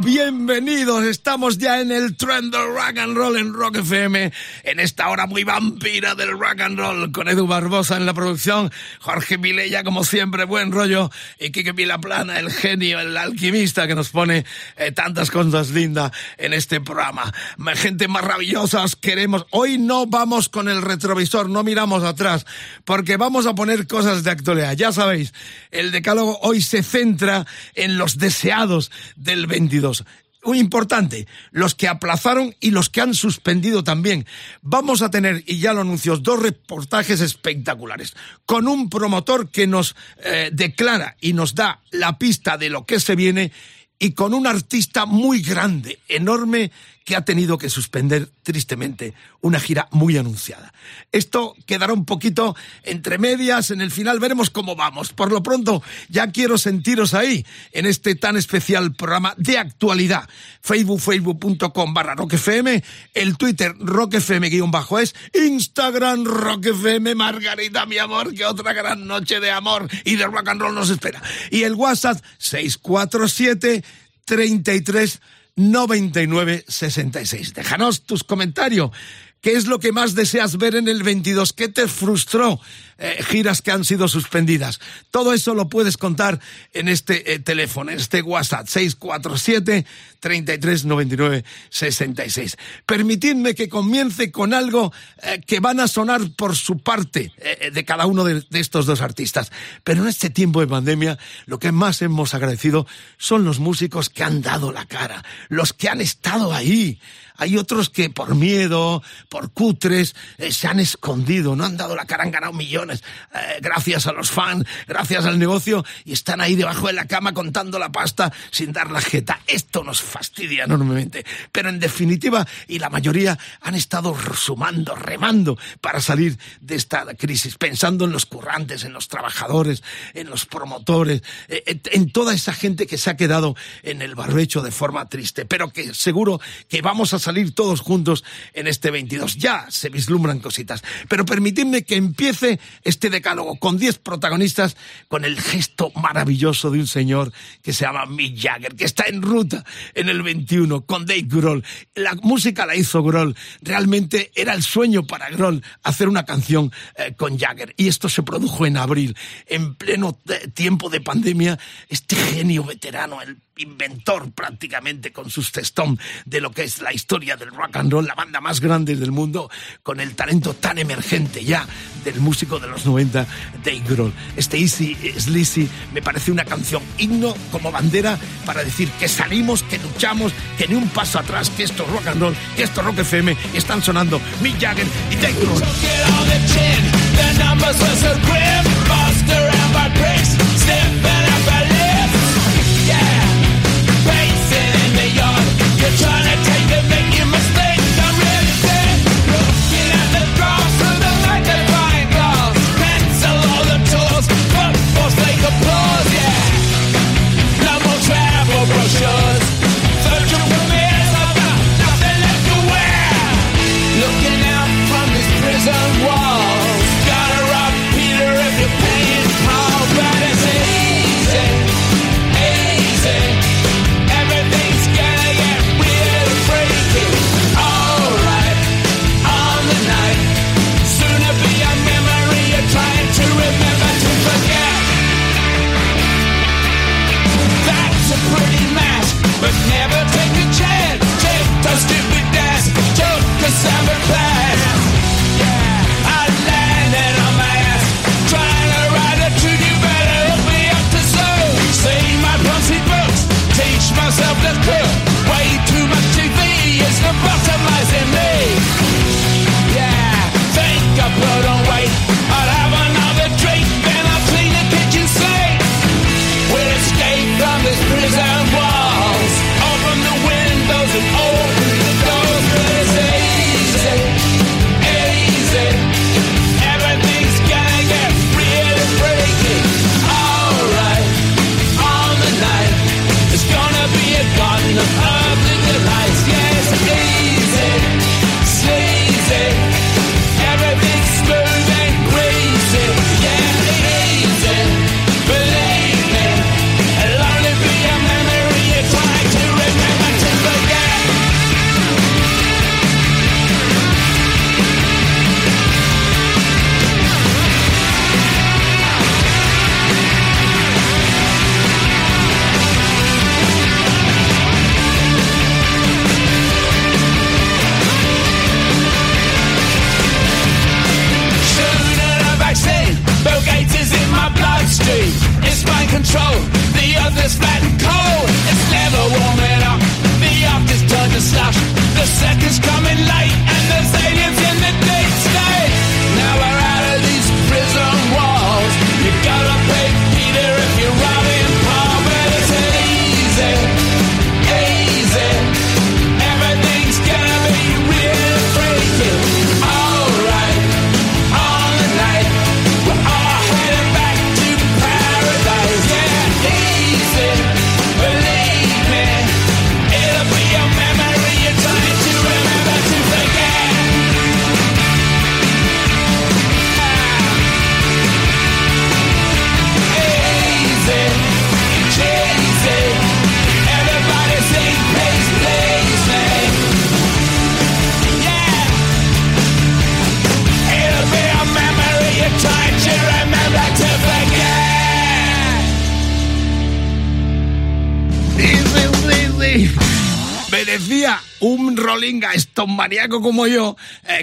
bienvenidos. Estamos ya en el trend del rock and roll en Rock FM, en esta hora muy vampira del rock and roll, con Edu Barbosa en la producción, Jorge Vilella, como siempre, buen rollo, y Kike Vilaplana, el genio, el alquimista que nos pone eh, tantas cosas lindas en este programa. Gente maravillosa, os queremos. Hoy no vamos con el retrovisor, no miramos atrás, porque vamos a poner cosas de actualidad. Ya sabéis, el decálogo hoy se centra en los deseados del 22 muy importante, los que aplazaron y los que han suspendido también. Vamos a tener, y ya lo anunció, dos reportajes espectaculares, con un promotor que nos eh, declara y nos da la pista de lo que se viene y con un artista muy grande, enorme, que ha tenido que suspender tristemente una gira muy anunciada. Esto quedará un poquito entre medias, en el final veremos cómo vamos. Por lo pronto, ya quiero sentiros ahí, en este tan especial programa de actualidad. Facebook, facebook.com barra rockfm, el Twitter rockfm-es, Instagram rockfm, Margarita, mi amor, que otra gran noche de amor y de rock and roll nos espera. Y el WhatsApp 647 33 9966. Déjanos tus comentarios. ¿Qué es lo que más deseas ver en el 22? ¿Qué te frustró? Eh, giras que han sido suspendidas. Todo eso lo puedes contar en este eh, teléfono, en este WhatsApp 647 3399 66. Permitidme que comience con algo eh, que van a sonar por su parte de cada uno de, de estos dos artistas. Pero en este tiempo de pandemia, lo que más hemos agradecido son los músicos que han dado la cara, los que han estado ahí. Hay otros que por miedo, por cutres, se han escondido, no han dado la cara, han ganado millones eh, gracias a los fans, gracias al negocio, y están ahí debajo de la cama contando la pasta sin dar la jeta. Esto nos fastidia enormemente. Pero en definitiva, y la mayoría han estado sumando, remando para salir de esta crisis, pensando en los currantes, en los trabajadores, en los promotores, eh, en toda esa gente que se ha quedado en el barbecho de forma triste, pero que seguro que vamos a salir todos juntos en este 22. Ya se vislumbran cositas. Pero permitidme que empiece este decálogo con 10 protagonistas con el gesto maravilloso de un señor que se llama Mick Jagger, que está en ruta en el 21 con Dave Grohl. La música la hizo Grohl. Realmente era el sueño para Grohl hacer una canción eh, con Jagger. Y esto se produjo en abril, en pleno eh, tiempo de pandemia. Este genio veterano, el inventor prácticamente con sus testón de lo que es la historia del rock and roll, la banda más grande del mundo, con el talento tan emergente ya del músico de los 90, Dave Grohl. Este Easy Sleazy me parece una canción himno como bandera para decir que salimos, que luchamos, que ni un paso atrás, que esto es rock and roll, que esto es rock FM, están sonando Mick Jagger y Dave Paul, but un Rolling Stone maníaco como yo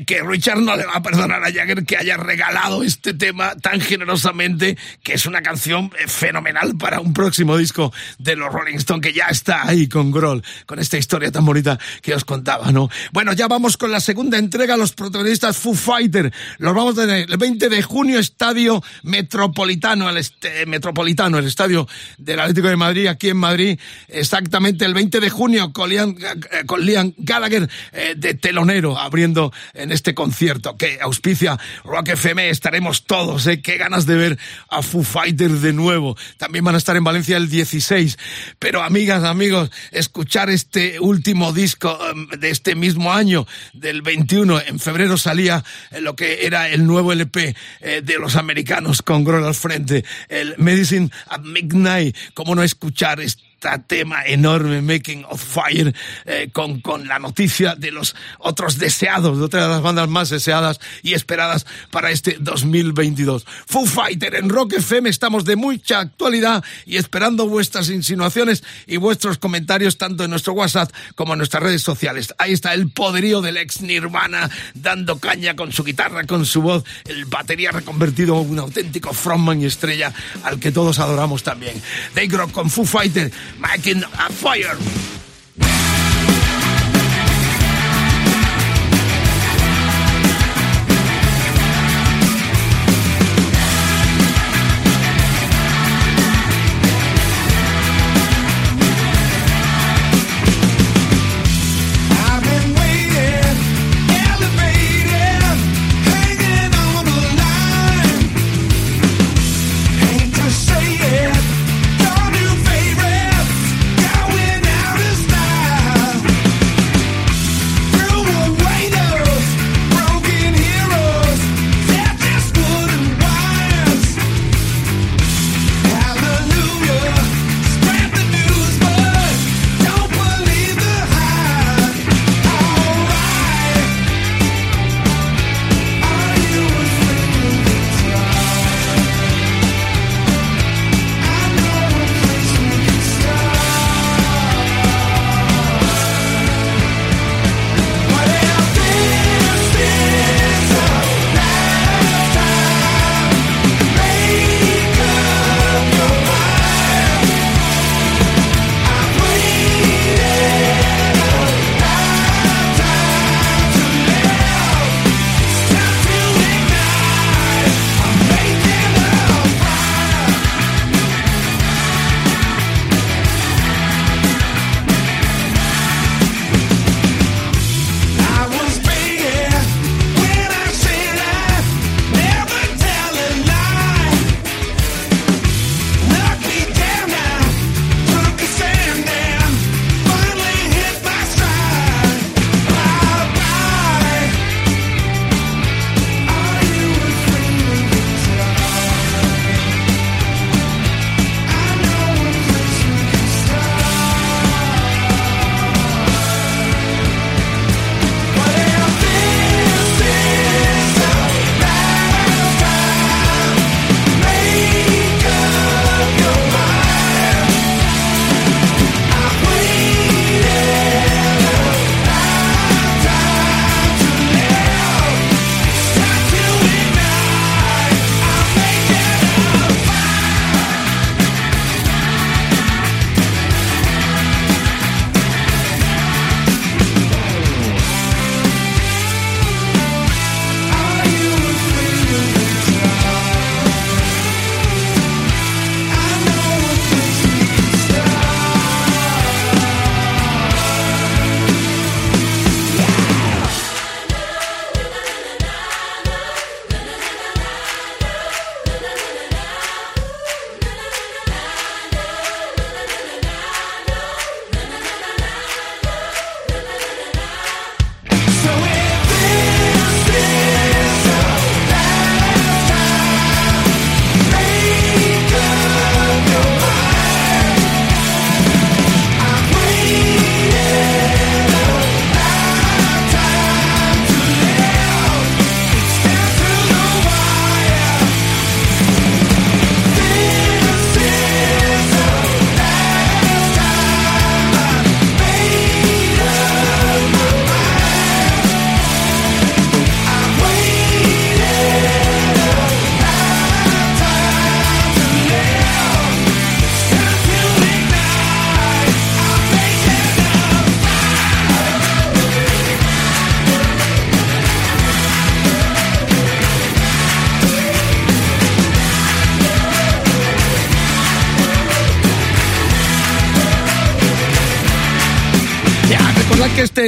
que Richard no le va a perdonar a Jagger que haya regalado este tema tan generosamente, que es una canción eh, fenomenal para un próximo disco de los Rolling Stone que ya está ahí con Grohl, con esta historia tan bonita que os contaba, ¿no? Bueno, ya vamos con la segunda entrega, los protagonistas Foo Fighter. Los vamos a tener el 20 de junio, Estadio Metropolitano, el este, Metropolitano, el Estadio del Atlético de Madrid, aquí en Madrid, exactamente el 20 de junio, con Liam, eh, Gallagher de telonero abriendo en este concierto que auspicia Rock FM. Estaremos todos, ¿eh? Qué ganas de ver a Foo Fighters de nuevo. También van a estar en Valencia el 16. Pero amigas, amigos, escuchar este último disco em, de este mismo año, del 21, en febrero salía eh, lo que era el nuevo LP eh, de los americanos con Grohl al frente, el Medicine at Midnight. ¿Cómo no escuchar este tema enorme, Making of Fire, eh, con, con la noticia de los otros deseados, de otra de las bandas más deseadas y esperadas para este 2022. Foo Fighter en Rock FM, estamos de mucha actualidad y esperando vuestras insinuaciones y vuestros comentarios tanto en nuestro WhatsApp como en nuestras redes sociales. Ahí está el poderío del ex Nirvana dando caña con su guitarra, con su voz, el batería reconvertido en un auténtico frontman y estrella al que todos adoramos también. Dave Grohl con Foo Fighter making a fire.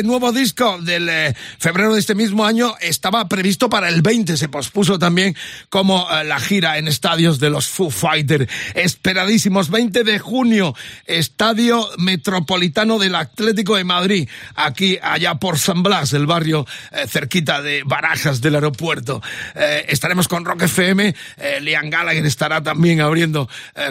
Este nuevo disco del eh, febrero de este mismo año estaba previsto para el 20, se pospuso también como eh, la gira en estadios de los Foo Fighters. Esperadísimos, 20 de junio, Estadio Metropolitano del Atlético de Madrid, aquí allá por San Blas, el barrio eh, cerquita de Barajas del aeropuerto. estaremos con Rock FM, Liam Gallagher estará también abriendo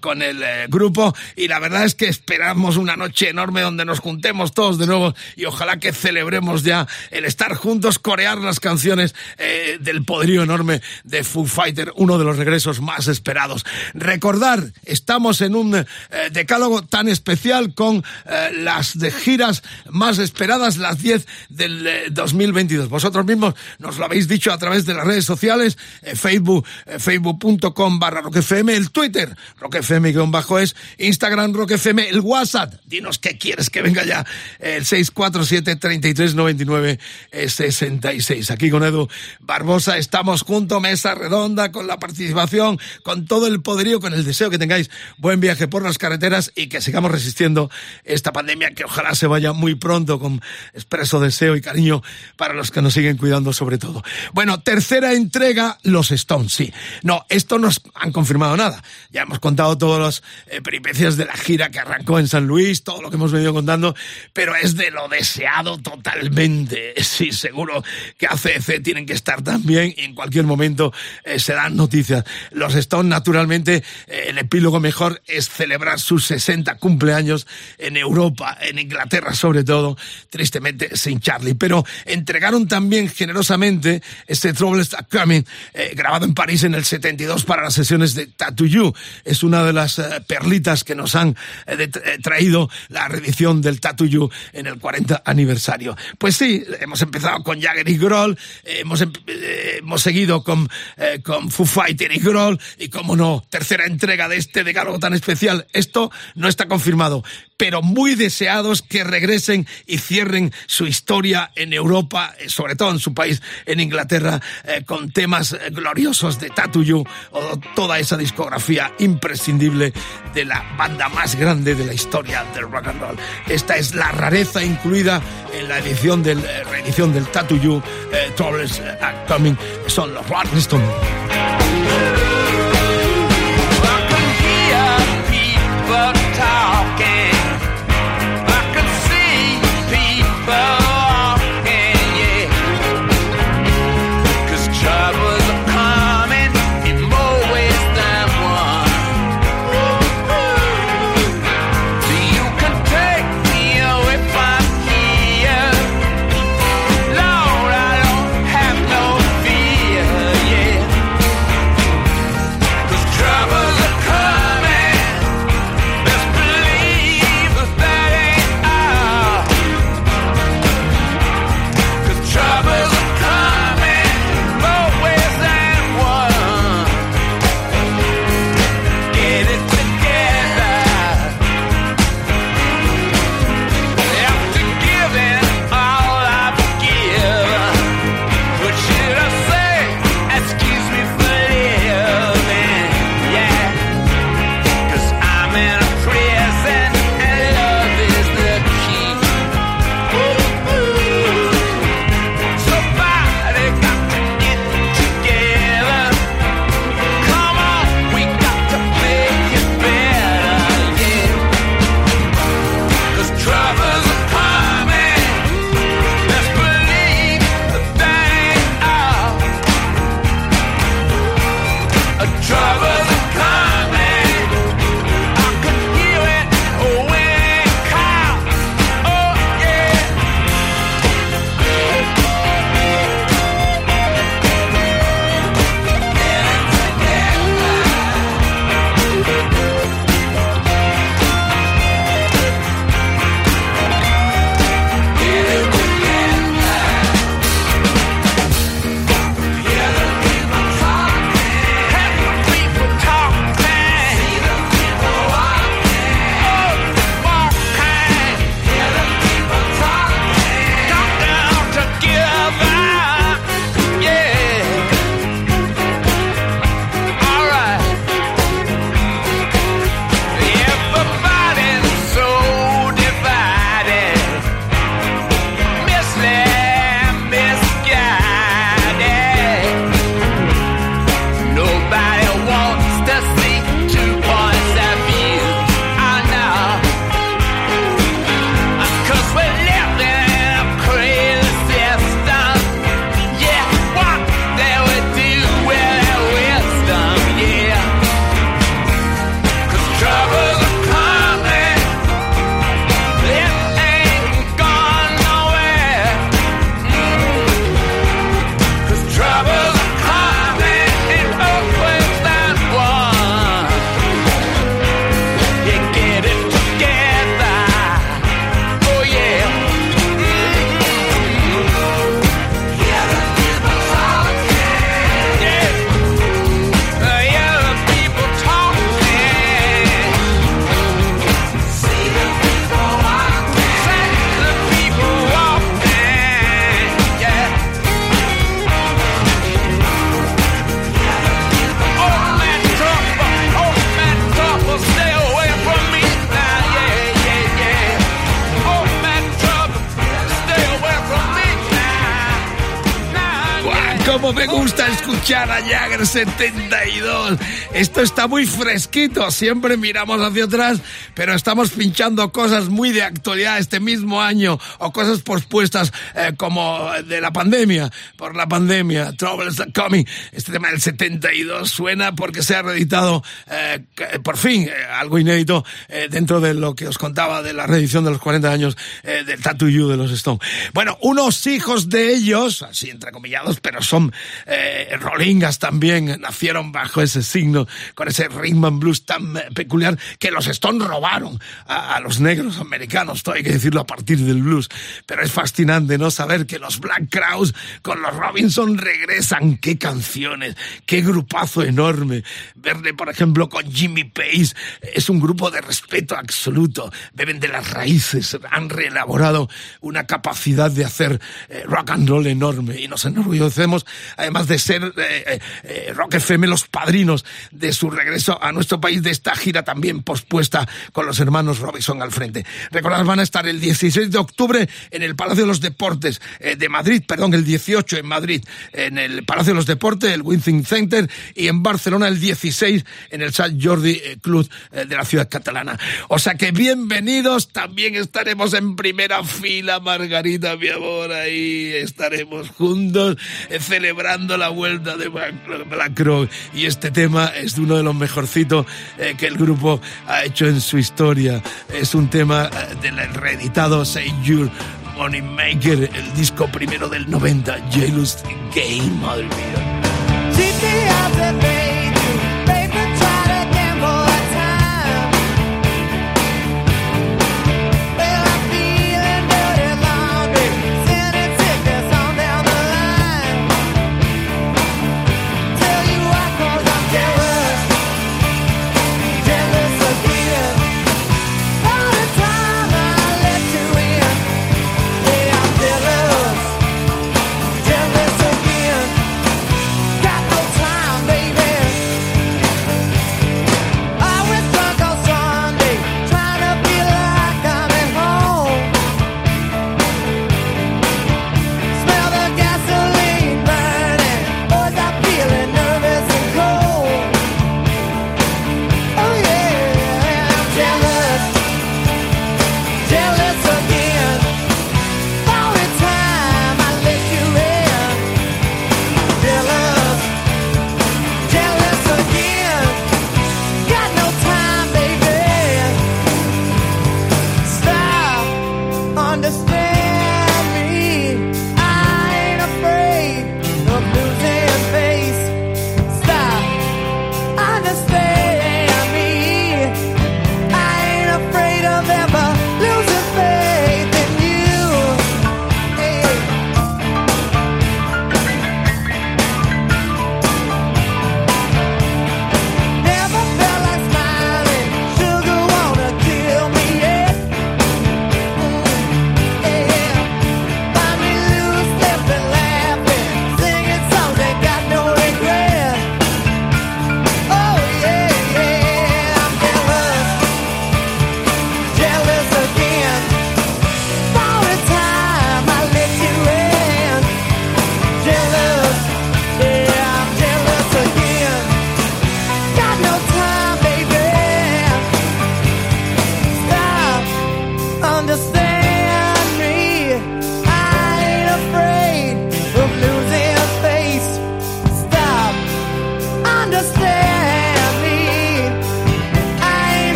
con el grupo y la verdad es que esperamos una noche enorme donde nos juntemos todos de nuevo y ojalá que celebremos ya el estar juntos, corear las canciones eh, del poderío enorme de Foo Fighter, uno de los regresos más esperados. Recordar, estamos en un eh, decálogo tan especial con eh, las de giras más esperadas, las 10 del 2022. Vosotros mismos nos lo habéis dicho a través de las redes sociales, Facebook, facebook.com barra roquefm, el Twitter, roquefm-bajo es, Instagram roquefm, el WhatsApp, dinos qué quieres que venga ya, el 647 3399 66. Aquí con Edu Barbosa estamos junto, mesa redonda, con la participación, con todo el poderío, con el deseo que tengáis buen viaje por las carreteras y que sigamos resistiendo esta pandemia que ojalá se vaya muy pronto con expreso deseo y cariño para los que nos siguen cuidando sobre todo. Bueno, tercera entrega, los Stones, sí. No, esto no han confirmado nada. Ya hemos contado todas las eh, peripecias de la gira que arrancó en San Luis, todo lo que hemos venido contando, pero es de lo deseado totalmente. Sí, seguro que ACC tienen que estar también y en cualquier momento eh, se dan noticias. Los Stones, naturalmente, eh, el epílogo mejor es celebrar sus 60 cumpleaños en Europa, en Inglaterra sobre todo, tristemente sin Charlie. Pero entregaron también generosamente este Troubles Are Coming, eh, grabado en París en el 72 para las sesiones de Tattoo You. Es una de las perlitas que nos han traído la reedición del Tattoo You en el 40 aniversario. Pues sí, hemos empezado con Jagger y Grohl, hemos, eh, hemos seguido con, eh, con Foo Fighter y Grohl, y como no, tercera entrega de este decálogo tan especial. Esto no está confirmado, pero muy deseados que regresen y cierren su historia en Europa, eh, sobre todo en su país, en Inglaterra, eh, con temas eh, gloriosos de Tatuyo o toda esa discografía imprescindible de la banda más grande de la historia del rock and roll. Esta es la rareza incluida en la edición del, reedición del Tatuyo, Troubles are Coming, son los Rolling Stones. talking. about 72. Esto está muy fresquito. Siempre miramos hacia atrás, pero estamos pinchando cosas muy de actualidad este mismo año o cosas pospuestas eh, como de la pandemia. La pandemia, Troubles Are Coming. Este tema del 72 suena porque se ha reeditado eh, por fin eh, algo inédito dentro de lo que os contaba de la reedición de los 40 años del Tattoo You de los Stones. Bueno, unos hijos de ellos, así entrecomillados, pero son eh, rolingas también, nacieron bajo ese signo, con ese rhythm and blues tan eh, peculiar que los Stones robaron a, los negros americanos, todo hay que decirlo a partir del blues. Pero es fascinante, ¿no? Saber que los Black Crowes con los Robinson regresan, qué canciones, qué grupazo enorme. Verle, por ejemplo, con Jimmy Pace, es un grupo de respeto absoluto, beben de las raíces, han reelaborado una capacidad de hacer eh, rock and roll enorme y nos enorgullecemos además de ser eh, eh, eh, Rock FM los padrinos de su regreso a nuestro país de esta gira también pospuesta con los hermanos Robinson al frente. Recordad, van a estar el 16 de octubre en el Palacio de los Deportes de Madrid, perdón, el 18 en Madrid, en el Palacio de los Deportes, el Winthing Center, y en Barcelona el 16 en el Sant Jordi Club de la ciudad catalana. O sea que bienvenidos, también estaremos en primera fila, Margarita, mi amor, ahí estaremos juntos celebrando la vuelta de Black Crow. Y este tema es uno de los mejorcitos eh, que el grupo ha hecho en su historia. Es un tema eh, del reeditado Say Your Money Maker, el disco primero del 90, Jealous Game, madre mía.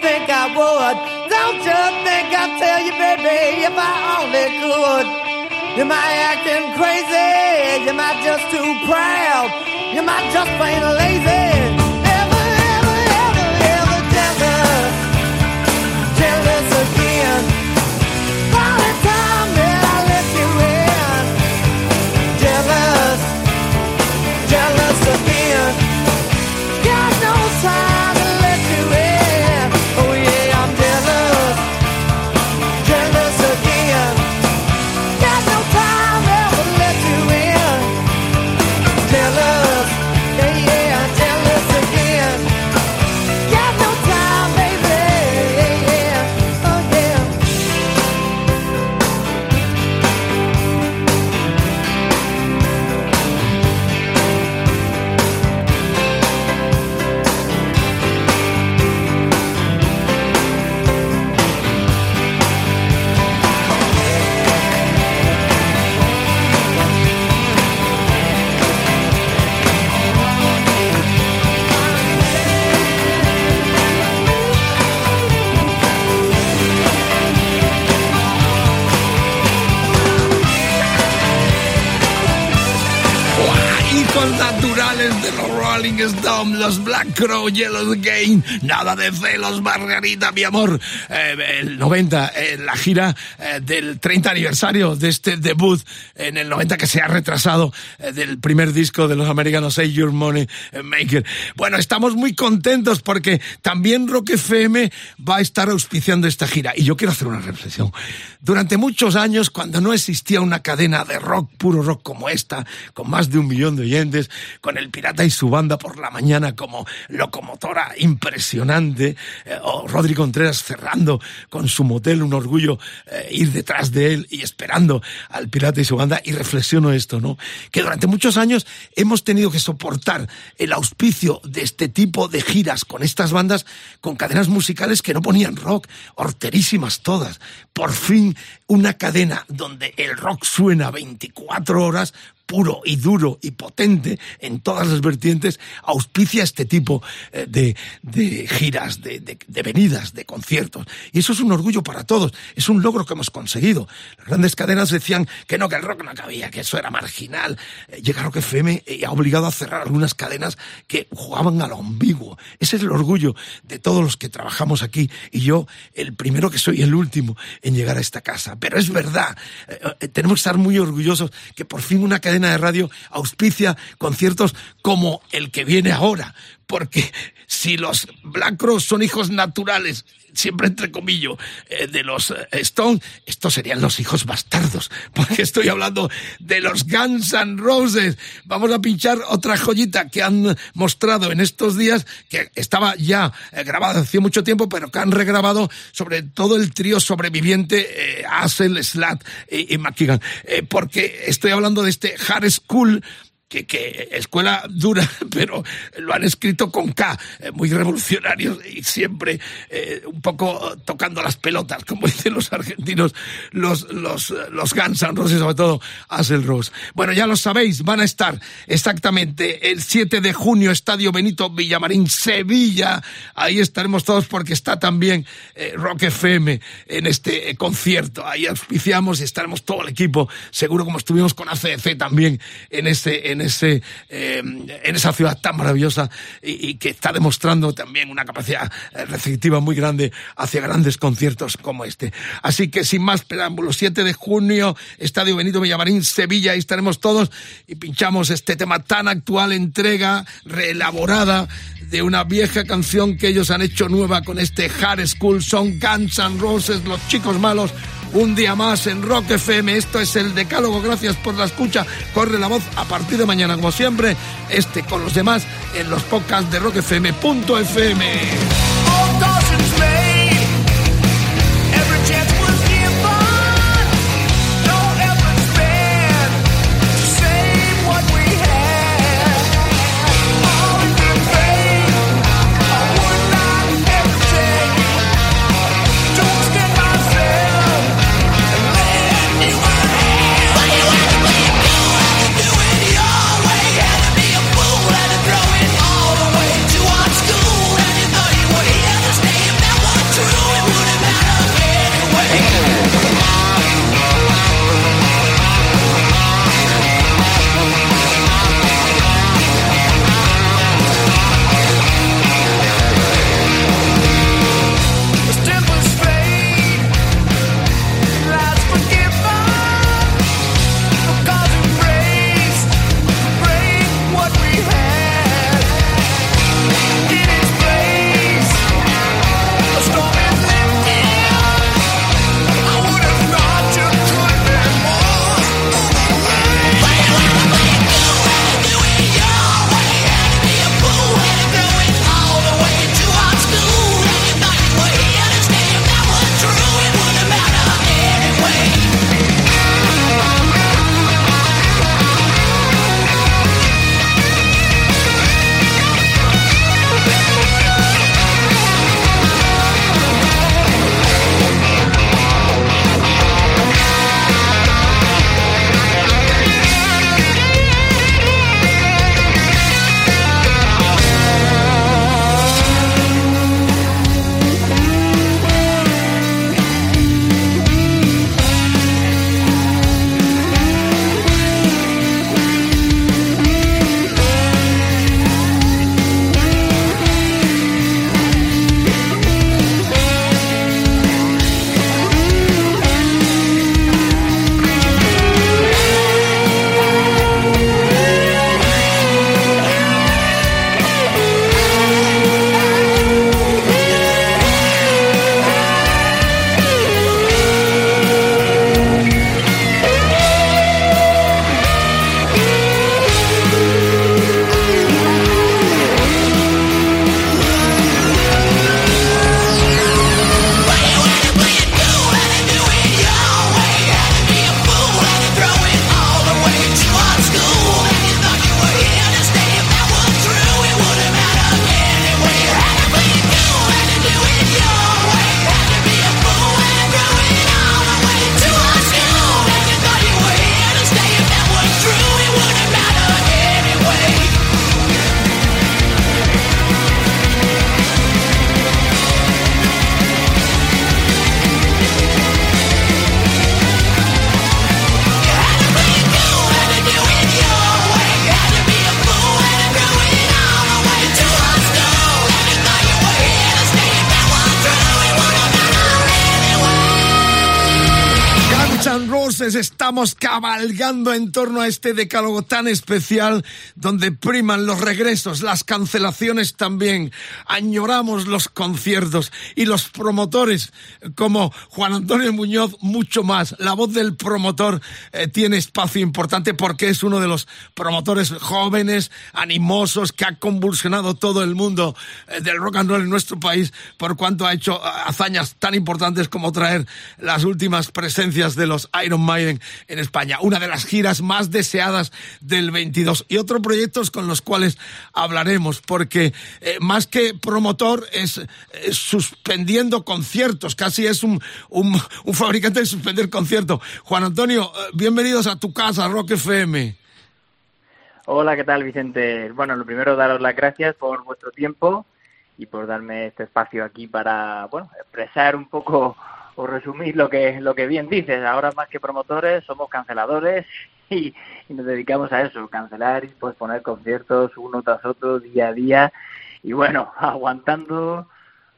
think I would? Don't you think I'd tell you, baby, if I only could? You I acting crazy, you I just too proud, you I just plain lazy. Stones, los Black Crow, Yellow Game, nada de celos, Margarita, mi amor. Eh, el 90, eh, la gira eh, del 30 aniversario de este debut en el 90 que se ha retrasado del primer disco de los americanos, Say Your Money Maker. Bueno, estamos muy contentos porque también Rock FM va a estar auspiciando esta gira. Y yo quiero hacer una reflexión. Durante muchos años, cuando no existía una cadena de rock, puro rock como esta, con más de un millón de oyentes, con el Pirata y su banda por la mañana como locomotora impresionante, eh, o Rodri Contreras cerrando con su motel, un orgullo eh, ir detrás de él y esperando al Pirata y su banda, y reflexiono esto, ¿no? Que durante muchos años hemos tenido que soportar el auspicio de este tipo de giras con estas bandas, con cadenas musicales que no ponían rock, horterísimas todas. Por fin, una cadena donde el rock suena 24 horas puro y duro y potente en todas las vertientes, auspicia este tipo eh, de, de giras, de, de, venidas, de conciertos. Y eso es un orgullo para todos, es un logro que hemos conseguido. Las grandes cadenas decían que no, que el rock no cabía, que eso era marginal. Eh, llega Rock FM y ha obligado a cerrar algunas cadenas que jugaban a lo ambiguo. Ese es el orgullo de todos los que trabajamos aquí y yo el primero que soy el último en llegar a esta casa. Pero es verdad, eh, tenemos que estar muy orgullosos que por fin una cadena de radio auspicia conciertos como el que viene ahora, porque si los Black Cross son hijos naturales siempre entre comillas, eh, de los eh, Stones, estos serían los hijos bastardos, porque estoy hablando de los Guns N' Roses. Vamos a pinchar otra joyita que han mostrado en estos días, que estaba ya eh, grabada hace mucho tiempo, pero que han regrabado sobre todo el trío sobreviviente, Hassel, Slat y, y McKeegan, porque estoy hablando de este Hard School que, escuela dura, pero lo han escrito con K, eh, muy revolucionarios y siempre eh, un poco tocando las pelotas, como dicen los argentinos, los, los, los Guns N' Roses, sobre todo Axel Rose. Bueno, ya lo sabéis, van a estar exactamente el 7 de junio, Estadio Benito Villamarín, Sevilla. Ahí estaremos todos porque está también eh, Rock FM en este concierto. Ahí auspiciamos y estaremos todo el equipo, seguro como estuvimos con ACC también en este, en eh, en esa ciudad tan maravillosa y, que está demostrando también una capacidad eh, receptiva muy grande hacia grandes conciertos como este. Así que sin más preámbulos, 7 de junio, Estadio Benito Villamarín, Sevilla, ahí estaremos todos y pinchamos este tema tan actual, entrega reelaborada de una vieja canción que ellos han hecho nueva con este Hard School, son Guns N' Roses, los chicos malos un día más en Rock FM. Esto es el Decálogo. Gracias por la escucha. Corre la voz a partir de mañana, como siempre, este con los demás en los podcasts de rockfm.fm. cabalgando en torno a este decálogo tan especial donde priman los regresos, las cancelaciones también. Añoramos los conciertos y los promotores como Juan Antonio Muñoz mucho más. La voz del promotor eh, tiene espacio importante porque es uno de los promotores jóvenes, animosos, que ha convulsionado todo el mundo eh, del rock and roll en nuestro país por cuanto ha hecho eh, hazañas tan importantes como traer las últimas presencias de los Iron Maiden en España. Una de las giras más deseadas del 22 y otros proyectos con los cuales hablaremos porque más que promotor es, suspendiendo conciertos, casi es un, un, fabricante de suspender conciertos. Juan Antonio, bienvenidos a tu casa, Rock FM. Hola, ¿qué tal, Vicente? Bueno, lo primero, daros las gracias por vuestro tiempo y por darme este espacio aquí para, bueno, expresar un poco o resumir lo que, lo que bien dices. Ahora, más que promotores, somos canceladores y, nos dedicamos a eso, cancelar y posponer conciertos uno tras otro, día a día. Y bueno, aguantando,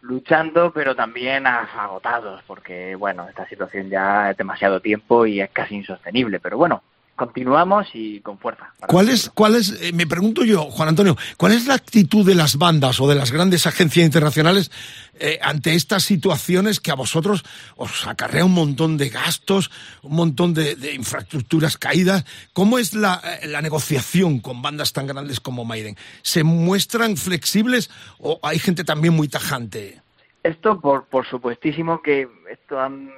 luchando, pero también agotados, porque, bueno, esta situación ya es demasiado tiempo y es casi insostenible. Pero bueno, continuamos y con fuerza. ¿Cuál es, cuál es, eh, me pregunto yo, Juan Antonio, cuál es la actitud de las bandas o de las grandes agencias internacionales eh, ante estas situaciones que a vosotros os acarrea un montón de gastos, un montón de, infraestructuras caídas? ¿Cómo es la, eh, la, negociación con bandas tan grandes como Maiden? ¿Se muestran flexibles o hay gente también muy tajante? Esto, por, por supuestísimo que esto han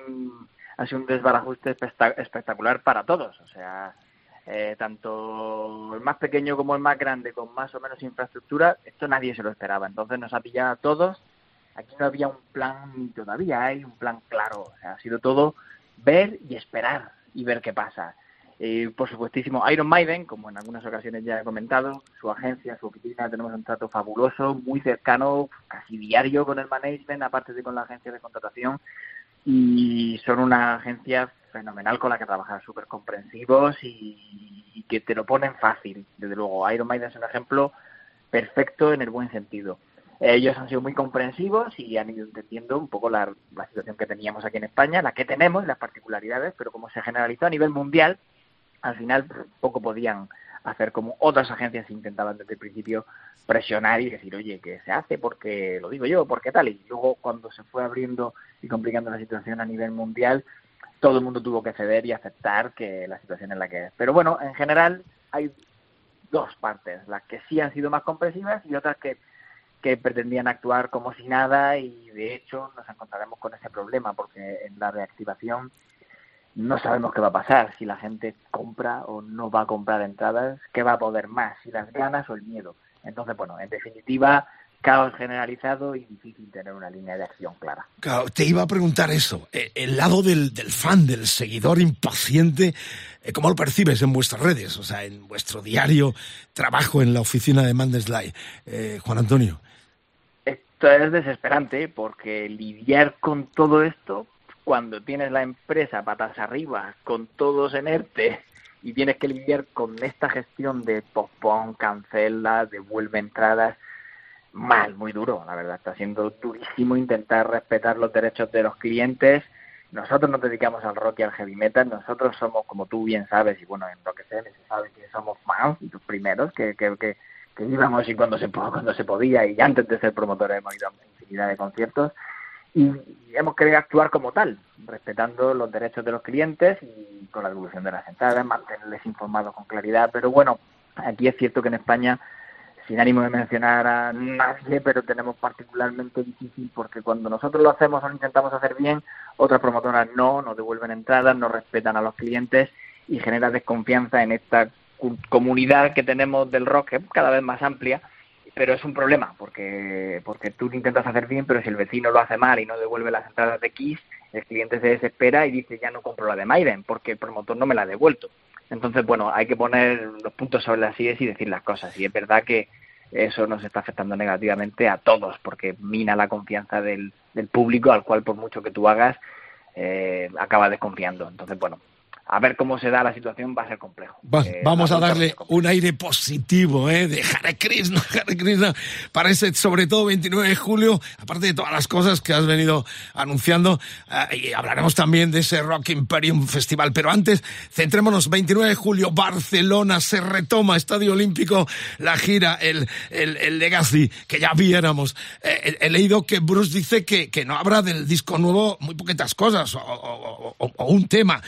ha sido un desbarajuste espectacular para todos. O sea, eh, tanto el más pequeño como el más grande, con más o menos infraestructura, esto nadie se lo esperaba. Entonces nos ha pillado a todos. Aquí no había un plan, todavía hay un plan claro. Ha sido todo ver y esperar y ver qué pasa. Y por supuestísimo, Iron Maiden, como en algunas ocasiones ya he comentado, su agencia, su oficina, tenemos un trato fabuloso, muy cercano, casi diario con el management, aparte de con la agencia de contratación y son una agencia fenomenal con la que trabajar, súper comprensivos y, que te lo ponen fácil. Desde luego, Iron Maiden es un ejemplo perfecto en el buen sentido. Ellos han sido muy comprensivos y han ido entendiendo un poco la, la situación que teníamos aquí en España, la que tenemos, las particularidades, pero como se generalizó a nivel mundial, al final poco podían hacer como otras agencias intentaban desde el principio presionar y decir, oye, que se hace porque lo digo yo, porque tal. Y luego cuando se fue abriendo y complicando la situación a nivel mundial, todo el mundo tuvo que ceder y aceptar que la situación es la que es. Pero bueno, en general hay dos partes, las que sí han sido más comprensivas y otras que, que pretendían actuar como si nada y de hecho nos encontraremos con ese problema porque en la reactivación no sabemos qué va a pasar, si la gente compra o no va a comprar entradas, qué va a poder más, si las ganas o el miedo. Entonces, bueno, en definitiva, caos generalizado y difícil tener una línea de acción clara. Claro, te iba a preguntar eso, eh, el lado del, fan, del seguidor impaciente, eh, ¿cómo lo percibes en vuestras redes? O sea, en vuestro diario trabajo en la oficina de Mandeslay. Eh, Juan Antonio. Esto es desesperante porque lidiar con todo esto cuando tienes la empresa patas arriba, con todos en ERTE, y tienes que lidiar con esta gestión de postpon, cancela, devuelve entradas, mal, muy duro, la verdad. Está siendo durísimo intentar respetar los derechos de los clientes. Nosotros nos dedicamos al rock y al heavy metal. Nosotros somos, como tú bien sabes, y bueno, en lo que se sabe que somos fans, y los primeros que, que, que, que íbamos y cuando se, cuando se podía, y antes de ser promotores hemos ido a infinidad de conciertos y hemos querido actuar como tal, respetando los derechos de los clientes y con la devolución de las entradas, mantenerles informados con claridad. Pero bueno, aquí es cierto que en España, sin ánimo de mencionar a nadie, pero tenemos particularmente difícil porque cuando nosotros lo hacemos o lo intentamos hacer bien, otras promotoras no, nos devuelven entradas, no respetan a los clientes y genera desconfianza en esta comunidad que tenemos del rock, que es cada vez más amplia, pero es un problema porque porque tú lo intentas hacer bien, pero si el vecino lo hace mal y no devuelve las entradas de Kiss, el cliente se desespera y dice ya no compro la de Maiden porque el promotor no me la ha devuelto. Entonces, bueno, hay que poner los puntos sobre las sillas y decir las cosas. Y es verdad que eso nos está afectando negativamente a todos porque mina la confianza del, público al cual por mucho que tú hagas eh, acaba desconfiando. Entonces, bueno, a ver cómo se da la situación va a ser complejo. Eh, vamos a darle un aire positivo ¿eh? de Hare Krishna, Hare Krishna, para ese sobre todo 29 de julio, aparte de todas las cosas que has venido anunciando, eh, y hablaremos también de ese Rock Imperium Festival, pero antes centrémonos 29 de julio, Barcelona, se retoma, Estadio Olímpico, la gira, el, el, el Legacy, que ya viéramos. Eh, he leído que Bruce dice que, que no habrá del disco nuevo muy poquitas cosas, o, o, o, un tema,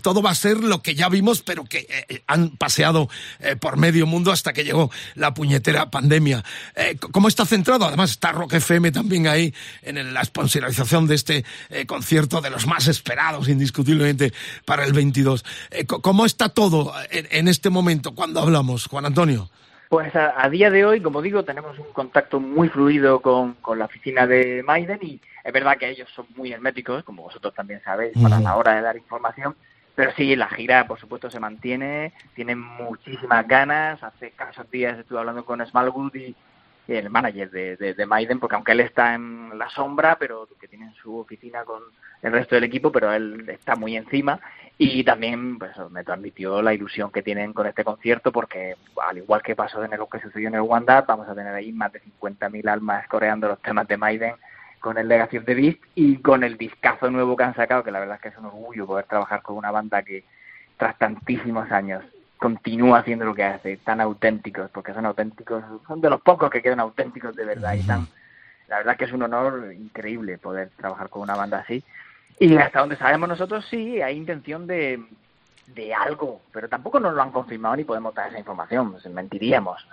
todo va a ser lo que ya vimos, pero que eh, han paseado eh, por medio mundo hasta que llegó la puñetera pandemia. Eh, ¿Cómo está centrado? Además está Rock FM también ahí en la sponsorización de este concierto de los más esperados, indiscutiblemente, para el 22. ¿Cómo está todo en, este momento cuando hablamos, Juan Antonio? Pues a, día de hoy, como digo, tenemos un contacto muy fluido con, la oficina de Maiden y es verdad que ellos son muy herméticos, como vosotros también sabéis, para la hora de dar información pero sí, la gira, por supuesto, se mantiene, tienen muchísimas ganas. Hace casos días estuve hablando con Smallwood y, el manager de, de, Maiden, porque aunque él está en la sombra, pero que tiene su oficina con el resto del equipo, pero él está muy encima. Y también pues, me transmitió la ilusión que tienen con este concierto, porque al igual que pasó en lo que sucedió en el Wanda, vamos a tener ahí más de 50.000 almas coreando los temas de Maiden con el Legacy of the Beast y con el discazo nuevo que han sacado, que la verdad es que es un orgullo poder trabajar con una banda que tras tantísimos años continúa haciendo lo que hace, tan auténticos, porque son auténticos, son de los pocos que quedan auténticos de verdad y tan, la verdad que es un honor increíble poder trabajar con una banda así. Y hasta donde sabemos nosotros sí hay intención de, de algo, pero tampoco nos lo han confirmado ni podemos dar esa información, pues mentiríamos.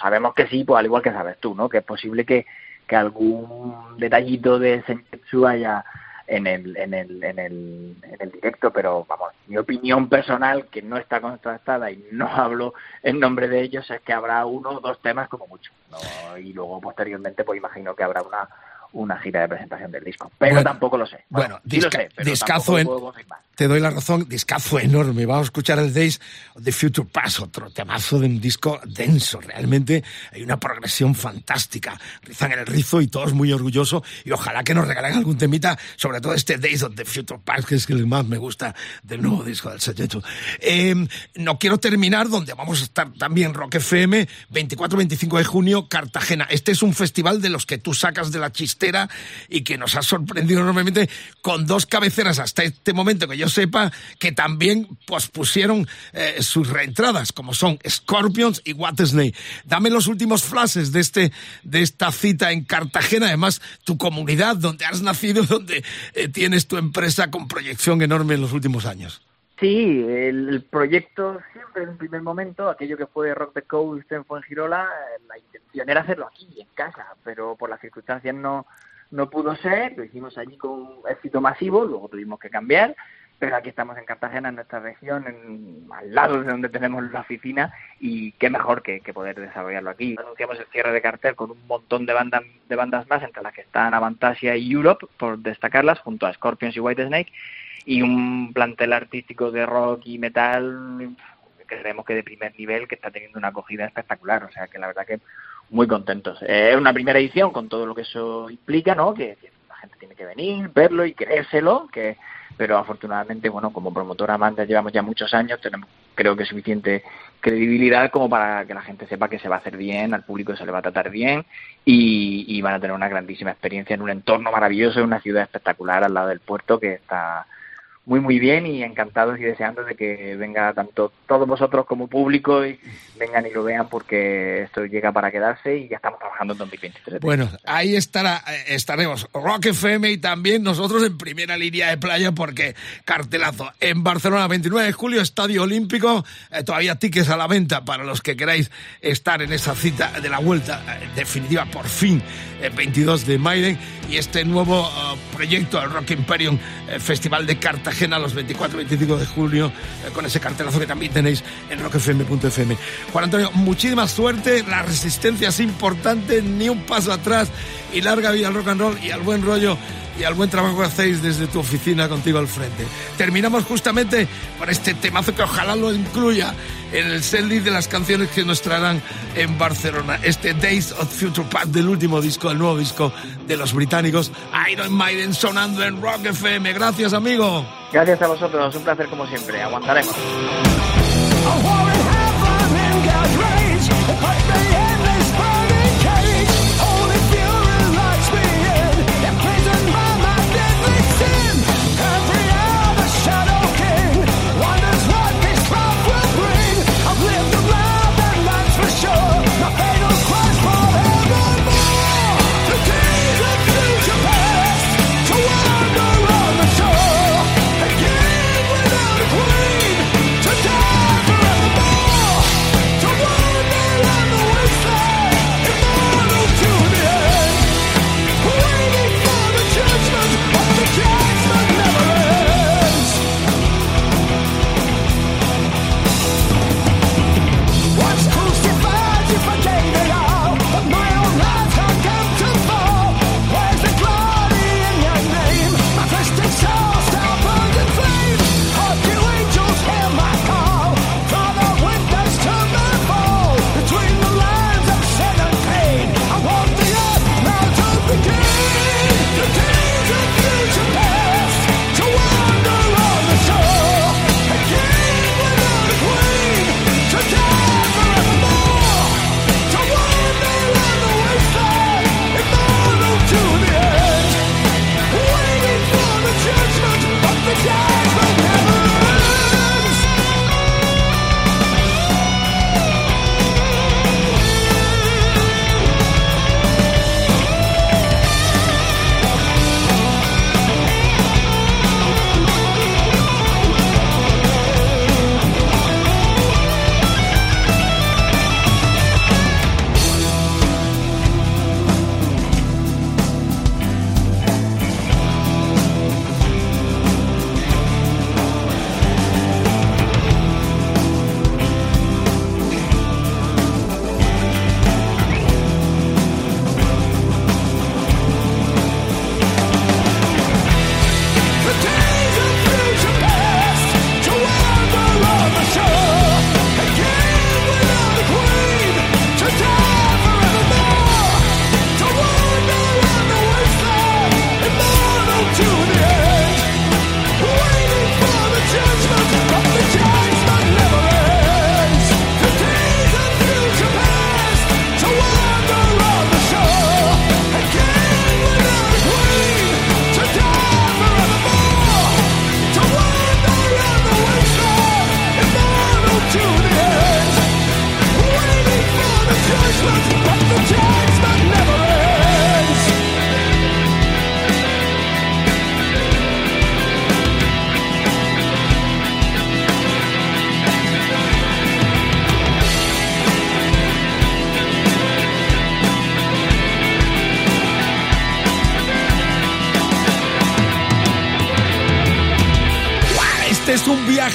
sabemos que sí, pues al igual que sabes tú, ¿no? Que es posible que, que algún detallito de Senjutsu haya en el, en el, en el, en el directo, pero vamos, mi opinión personal, que no está contrastada y no hablo en nombre de ellos, es que habrá uno o dos temas como mucho. Y luego posteriormente, pues imagino que habrá una una gira de presentación del disco. Pero tampoco lo sé. Bueno, discazo en, te doy la razón, discazo enorme. Vamos a escuchar el Days of the Future Past, otro temazo de un disco denso. Realmente hay una progresión fantástica. Rizan el rizo y todos muy orgullosos. Y ojalá que nos regalen algún temita, sobre todo este Days of the Future Past, que es el que más me gusta del nuevo disco del Sayeto. Em, no quiero terminar donde vamos a estar también Rock FM, 24-25 de junio, Cartagena. Este es un festival de los que tú sacas de la y que nos ha sorprendido enormemente con dos cabeceras hasta este momento que yo sepa que también pospusieron eh, sus reentradas, como son Scorpions y Watersnake. Dame los últimos flashes de, este, de esta cita en Cartagena, además tu comunidad donde has nacido, donde eh, tienes tu empresa con proyección enorme en los últimos años. Sí, el, proyecto siempre en un primer momento, aquello que fue Rock the Coast en Fuengirola, la intención era hacerlo aquí, en casa, pero por las circunstancias no, no pudo ser, lo hicimos allí con éxito masivo, luego tuvimos que cambiar pero aquí estamos en Cartagena, en nuestra región, en, al lado de donde tenemos la oficina y qué mejor que, poder desarrollarlo aquí. Anunciamos el cierre de cartel con un montón de bandas, de bandas más, entre las que están Avantasia y Europe, por destacarlas, junto a Scorpions y White Snake, y un plantel artístico de rock y metal creemos que de primer nivel, que está teniendo una acogida espectacular, o sea que la verdad que muy contentos. Es una primera edición con todo lo que eso implica, ¿no? Que, la gente tiene que venir, verlo y creérselo, que pero afortunadamente, bueno, como promotora Amanda llevamos ya muchos años, tenemos creo que suficiente credibilidad como para que la gente sepa que se va a hacer bien, al público se le va a tratar bien y, y van a tener una grandísima experiencia en un entorno maravilloso, en una ciudad espectacular al lado del puerto que está muy muy bien y encantados y deseando de que venga tanto todos vosotros como público y vengan y lo vean porque esto llega para quedarse y ya estamos trabajando en 2023. Bueno, ahí estará, eh, estaremos. Rock FM y también nosotros en primera línea de playa porque cartelazo. En Barcelona 29 de julio, Estadio Olímpico, eh, todavía tickets a la venta para los que queráis estar en esa cita de la vuelta eh, definitiva por fin, el 22 de Maiden. Y este nuevo proyecto, el Rock Imperium Festival de Cartagena a los 24 y 25 de julio eh, con ese cartelazo que también tenéis en rockfm.fm. Juan Antonio, muchísima suerte, la resistencia es importante, ni un paso atrás. Y larga vida al rock and roll y al buen rollo y al buen trabajo que hacéis desde tu oficina contigo al frente. Terminamos justamente con este temazo que ojalá lo incluya en el setlist de las canciones que nos traerán en Barcelona. Este Days of Future Past del último disco, el nuevo disco de los británicos Iron Maiden sonando en Rock FM. Gracias, amigo. Gracias a vosotros, un placer como siempre. Aguantaremos.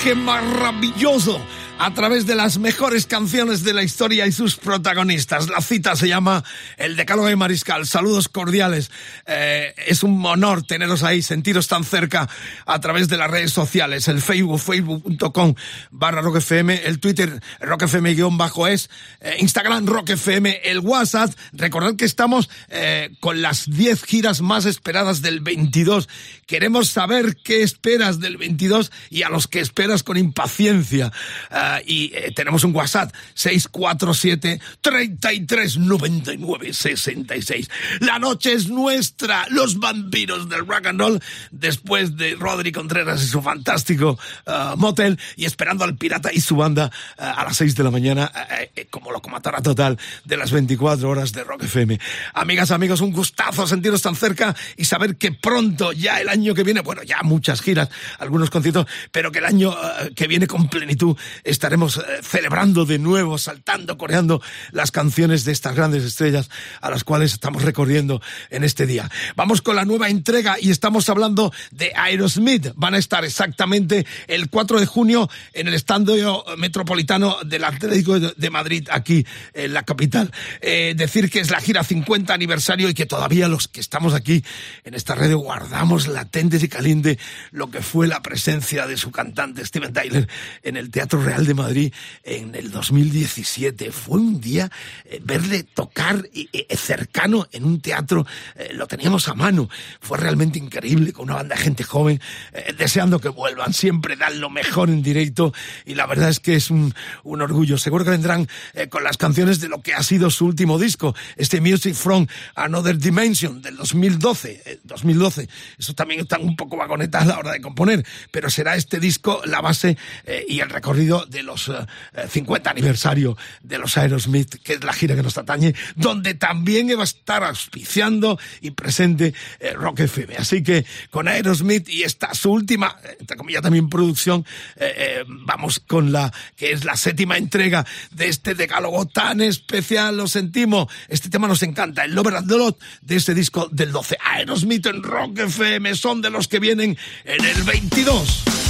Viaje maravilloso a través de las mejores canciones de la historia y sus protagonistas. La cita se llama El Decálogo de Mariscal. Saludos cordiales. Eh, es un honor teneros ahí, sentiros tan cerca a través de las redes sociales. El Facebook, facebook.com barra rockfm, el Twitter rockfm guion bajo es, eh, Instagram rockfm, el WhatsApp. Recordad que estamos eh, con las 10 giras más esperadas del 22. Queremos saber qué esperas del 22 y a los que esperas con impaciencia y eh, tenemos un WhatsApp 647 3399 66. La noche es nuestra, los vampiros del rock and roll, después de Rodri Contreras y su fantástico uh, motel y esperando al pirata y su banda uh, a las 6 de la mañana uh, como locomotora total de las 24 horas de Rock FM. Amigas, amigos, un gustazo sentiros tan cerca y saber que pronto, ya el año que viene, bueno, ya muchas giras, algunos conciertos, pero que el año que viene con plenitud estaremos eh, celebrando de nuevo, saltando, coreando las canciones de estas grandes estrellas a las cuales estamos recorriendo en este día. Vamos con la nueva entrega y estamos hablando de Aerosmith. Van a estar exactamente el 4 de junio en el estadio metropolitano del Atlético de Madrid, aquí en la capital. Eh, decir que es la gira 50 aniversario y que todavía los que estamos aquí en esta red guardamos latentes y caliente lo que fue la presencia de su cantante Steven Tyler en el Teatro Real de Madrid en el 2017. Fue un día eh, verle tocar cercano en un teatro, eh, lo teníamos a mano. Fue realmente increíble con una banda de gente joven, deseando que vuelvan. Siempre dan lo mejor en directo y la verdad es que es un, un orgullo. Seguro que vendrán con las canciones de lo que ha sido su último disco, este Music from Another Dimension del 2012. 2012. Eh, Eso también está un poco vagoneta a la hora de componer, pero será este disco la base eh, y el recorrido de los 50 eh, aniversario de los Aerosmith, que es la gira que nos atañe, donde también va a estar auspiciando y presente Rock FM. Así que con Aerosmith y esta su última, entre comillas también producción, vamos con la que es la séptima entrega de este decálogo tan especial, lo sentimos. Este tema nos encanta, el Lover and the Lot de este disco del 12. Aerosmith en Rock FM son de los que vienen en el 22.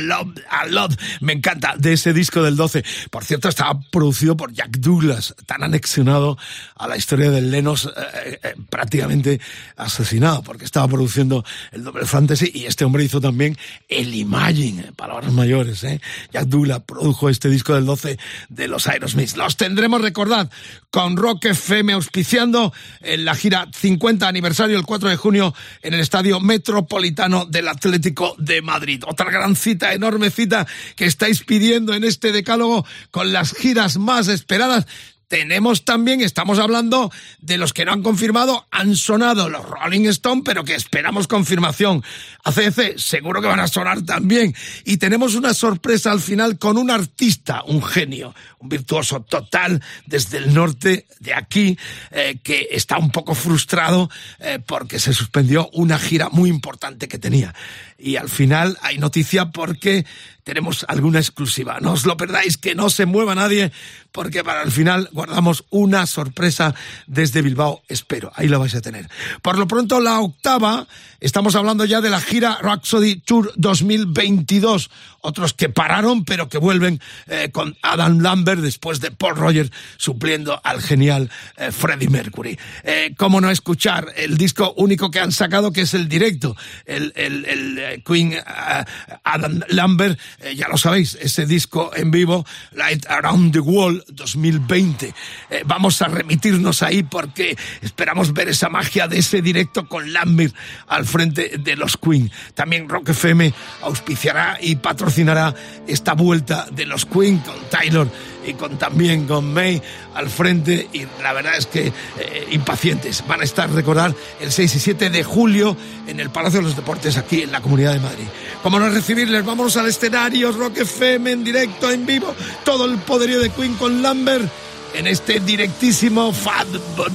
Love a Love. Me encanta de ese disco del 12. Por cierto, estaba producido por Jack Douglas, tan anexionado a la historia del Lenos, eh, eh, prácticamente asesinado, porque estaba produciendo el Double Fantasy y este hombre hizo también el Imagine, palabras mayores. ¿eh? Jack Douglas produjo este disco del 12 de los Aerosmiths. Los tendremos, recordad, con Rock FM auspiciando en la gira 50 aniversario el 4 de junio en el Estadio Metropolitano del Atlético de Madrid. Otra gran cita, enorme cita que estáis pidiendo en este decálogo con las giras más esperadas tenemos también, estamos hablando de los que no han confirmado, han sonado los Rolling Stone, pero que esperamos confirmación. ACC seguro que van a sonar también. Y tenemos una sorpresa al final con un artista, un genio, un virtuoso total desde el norte de aquí, eh, que está un poco frustrado eh, porque se suspendió una gira muy importante que tenía. Y al final hay noticia porque tenemos alguna exclusiva. No os lo perdáis, que no se mueva nadie, porque para el final guardamos una sorpresa desde Bilbao, espero. Ahí lo vais a tener. Por lo pronto, la octava, estamos hablando ya de la gira Rhapsody Tour 2022. Otros que pararon, pero que vuelven eh, con Adam Lambert después de Paul Rogers supliendo al genial eh, Freddie Mercury. Eh, ¿Cómo no escuchar el disco único que han sacado, que es el directo? El, el, el Queen Adam Lambert eh, ya lo sabéis, ese disco en vivo, Light Around the World 2020. Eh, vamos a remitirnos ahí porque esperamos ver esa magia de ese directo con Lambert al frente de los Queen. También Rock FM auspiciará y patrocinará esta vuelta de los Queen con Taylor y con también con May al frente y la verdad es que eh, impacientes van a estar recordar el 6 y 7 de julio en el Palacio de los Deportes aquí en la Comunidad de Madrid. Como no recibirles, vamos al escenario Rock FM en directo, en vivo, todo el poderío de Queen con Lambert en este directísimo Fat But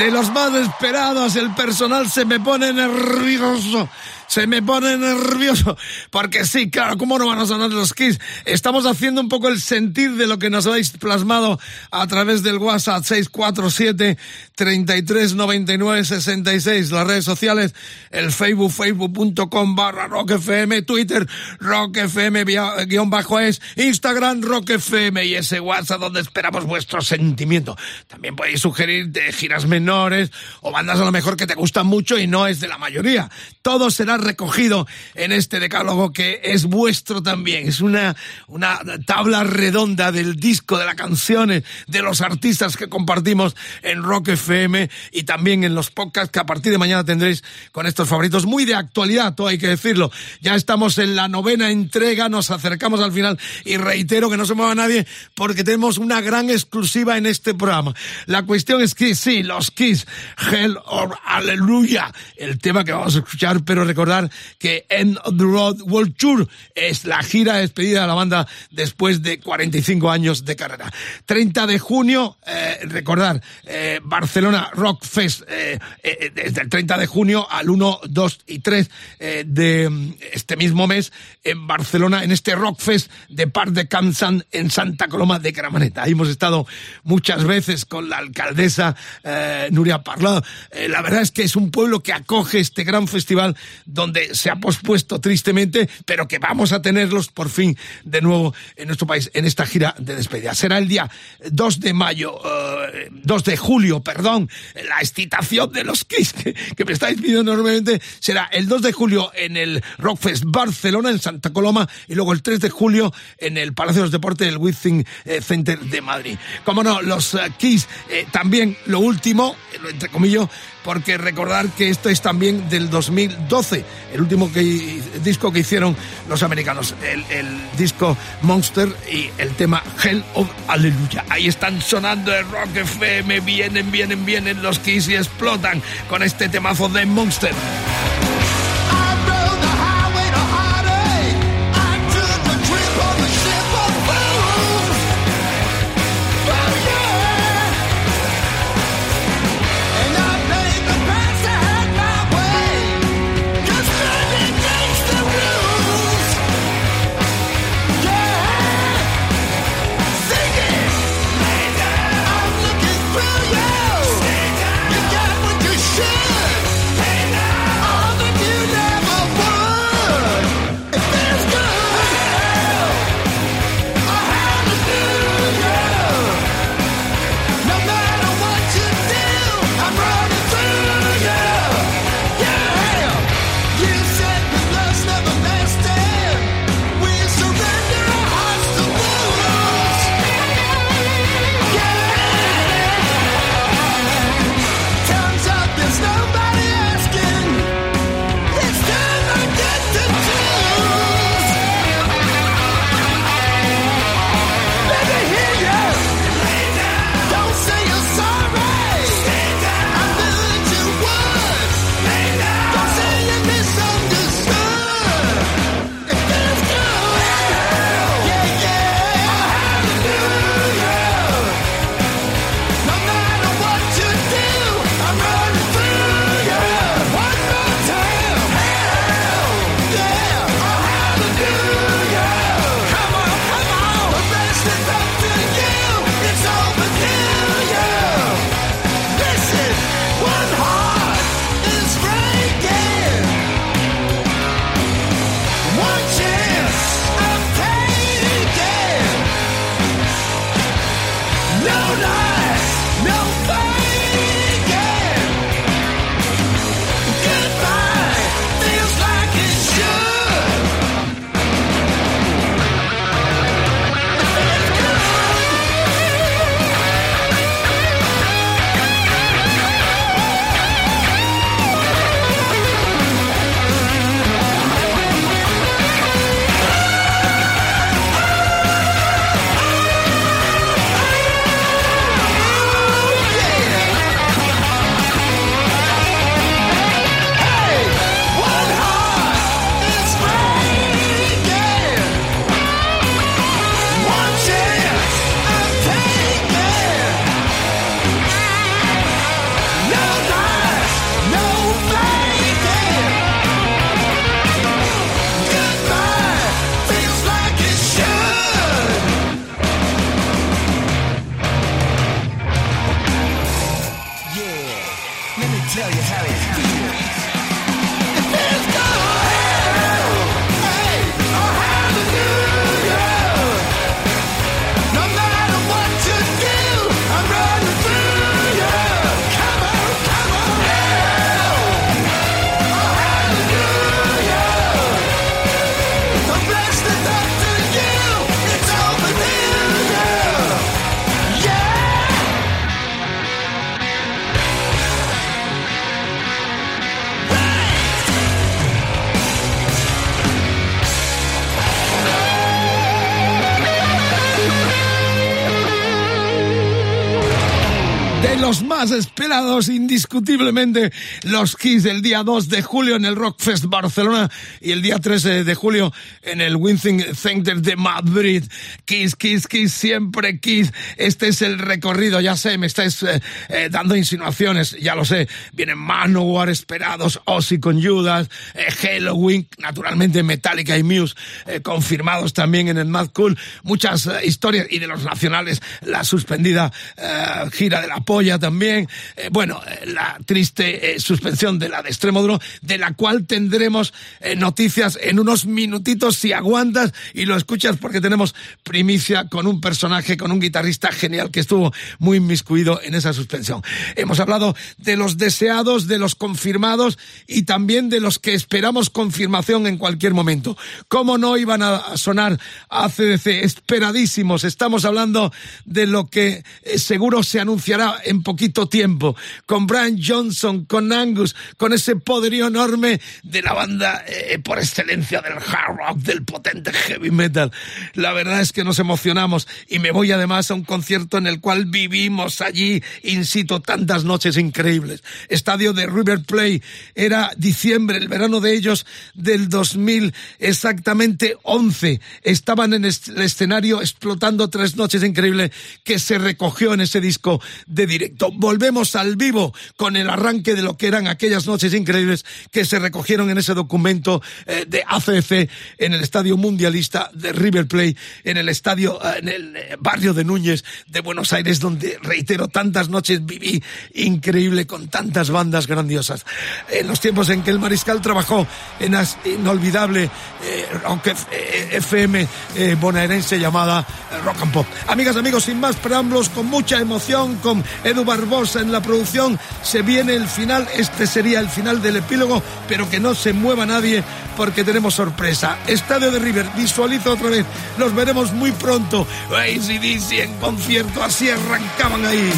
de los más esperados. El personal se me pone nervioso se me pone nervioso. Porque sí, claro, ¿cómo no van a sonar los Kiss? Estamos haciendo un poco el sentir de lo que nos habéis plasmado a través del WhatsApp 647 339966 las redes sociales, el Facebook, facebook.com barra rockfm, Twitter, rockfm guion bajo es, Instagram, rockfm y ese WhatsApp donde esperamos vuestro sentimiento. También podéis sugerir de giras menores o bandas a lo mejor que te gustan mucho y no es de la mayoría. Todo será recogido en este decálogo que es vuestro también. Es una, una tabla redonda del disco, de las canciones, de los artistas que compartimos en Rock FM y también en los podcasts que a partir de mañana tendréis con estos favoritos. Muy de actualidad, todo hay que decirlo. Ya estamos en la novena entrega, nos acercamos al final y reitero que no se mueva nadie porque tenemos una gran exclusiva en este programa. La cuestión es que sí, los Kiss, Hell or Hallelujah, el tema que vamos a escuchar, pero recordad que End of the Road World Tour es la gira despedida de la banda después de 45 años de carrera. 30 de junio, eh, recordar, eh, Barcelona Rock Fest, eh, desde el 30 de junio al 1, 2 y 3 de este mismo mes en Barcelona, en este Rock Fest de Parc de Cansan en Santa Coloma de Gramenet. Ahí hemos estado muchas veces con la alcaldesa Nuria Parla. la verdad es que es un pueblo que acoge este gran festival donde se ha pospuesto tristemente, pero que vamos a tenerlos por fin de nuevo en nuestro país en esta gira de despedida. Será el día 2 de mayo, 2 eh, de julio, perdón, la excitación de los Kiss que, me estáis pidiendo enormemente, será el 2 de julio en el Rockfest Barcelona, en Santa Coloma, y luego el 3 de julio en el Palacio de los Deportes del Withing eh, Center de Madrid. Como no, los uh, Kiss, también lo último, entre comillas, porque recordar que esto es también del 2012, el último disco que hicieron los americanos, el, disco Monster y el tema Hell of Hallelujah. Ahí están sonando el Rock FM, vienen, vienen, vienen los Kiss y explotan con este temazo de Monster. Indiscutiblemente los Kiss del día 2 de julio en el Rockfest Barcelona y el día 13 de julio en el Winthing Center de Madrid. Kiss, Kiss, Kiss, siempre Kiss. Este es el recorrido, ya sé, me estáis eh, eh, dando insinuaciones, ya lo sé. Vienen Manowar esperados, Ozzy con Judas, eh, Halloween, naturalmente Metallica y Muse confirmados también en el Mad Cool. Muchas historias y de los nacionales, la suspendida gira de la polla también. Eh, bueno, eh, la triste eh, suspensión de la de extremo duro, de la cual tendremos noticias en unos minutitos si aguantas y lo escuchas porque tenemos primicia con un personaje, con un guitarrista genial que estuvo muy inmiscuido en esa suspensión. Hemos hablado de los deseados, de los confirmados y también de los que esperamos confirmación en cualquier momento. ¿Cómo no iban a sonar a CDC? Esperadísimos. Estamos hablando de lo que seguro se anunciará en poquito tiempo, con Brian Johnson, con Angus, con ese poderío enorme de la banda eh, por excelencia del hard rock, del potente heavy metal. La verdad es que nos emocionamos y me voy además a un concierto en el cual vivimos allí in situ tantas noches increíbles. Estadio de River Play, era diciembre, el verano de ellos del 2000, exactamente 11. Estaban en el escenario explotando tres noches increíbles que se recogió en ese disco de directo. Volvemos al vivo con el arranque de lo que eran aquellas noches increíbles que se recogieron en ese documento eh, de ACC en el Estadio Mundialista de River Plate, en el estadio, eh, en el eh, barrio de Núñez de Buenos Aires, donde, reitero, tantas noches viví increíble con tantas bandas grandiosas. En los tiempos en que el Mariscal trabajó en la inolvidable FM bonaerense llamada Rock and Pop. Amigas, amigos, sin más preámbulos, con mucha emoción, con Edu Barbosa en la producción. Se viene el final, este sería el final del epílogo, pero que no se mueva nadie porque tenemos sorpresa. Estadio de River, visualiza otra vez, los veremos muy pronto. ACDC en concierto, así arrancaban ahí.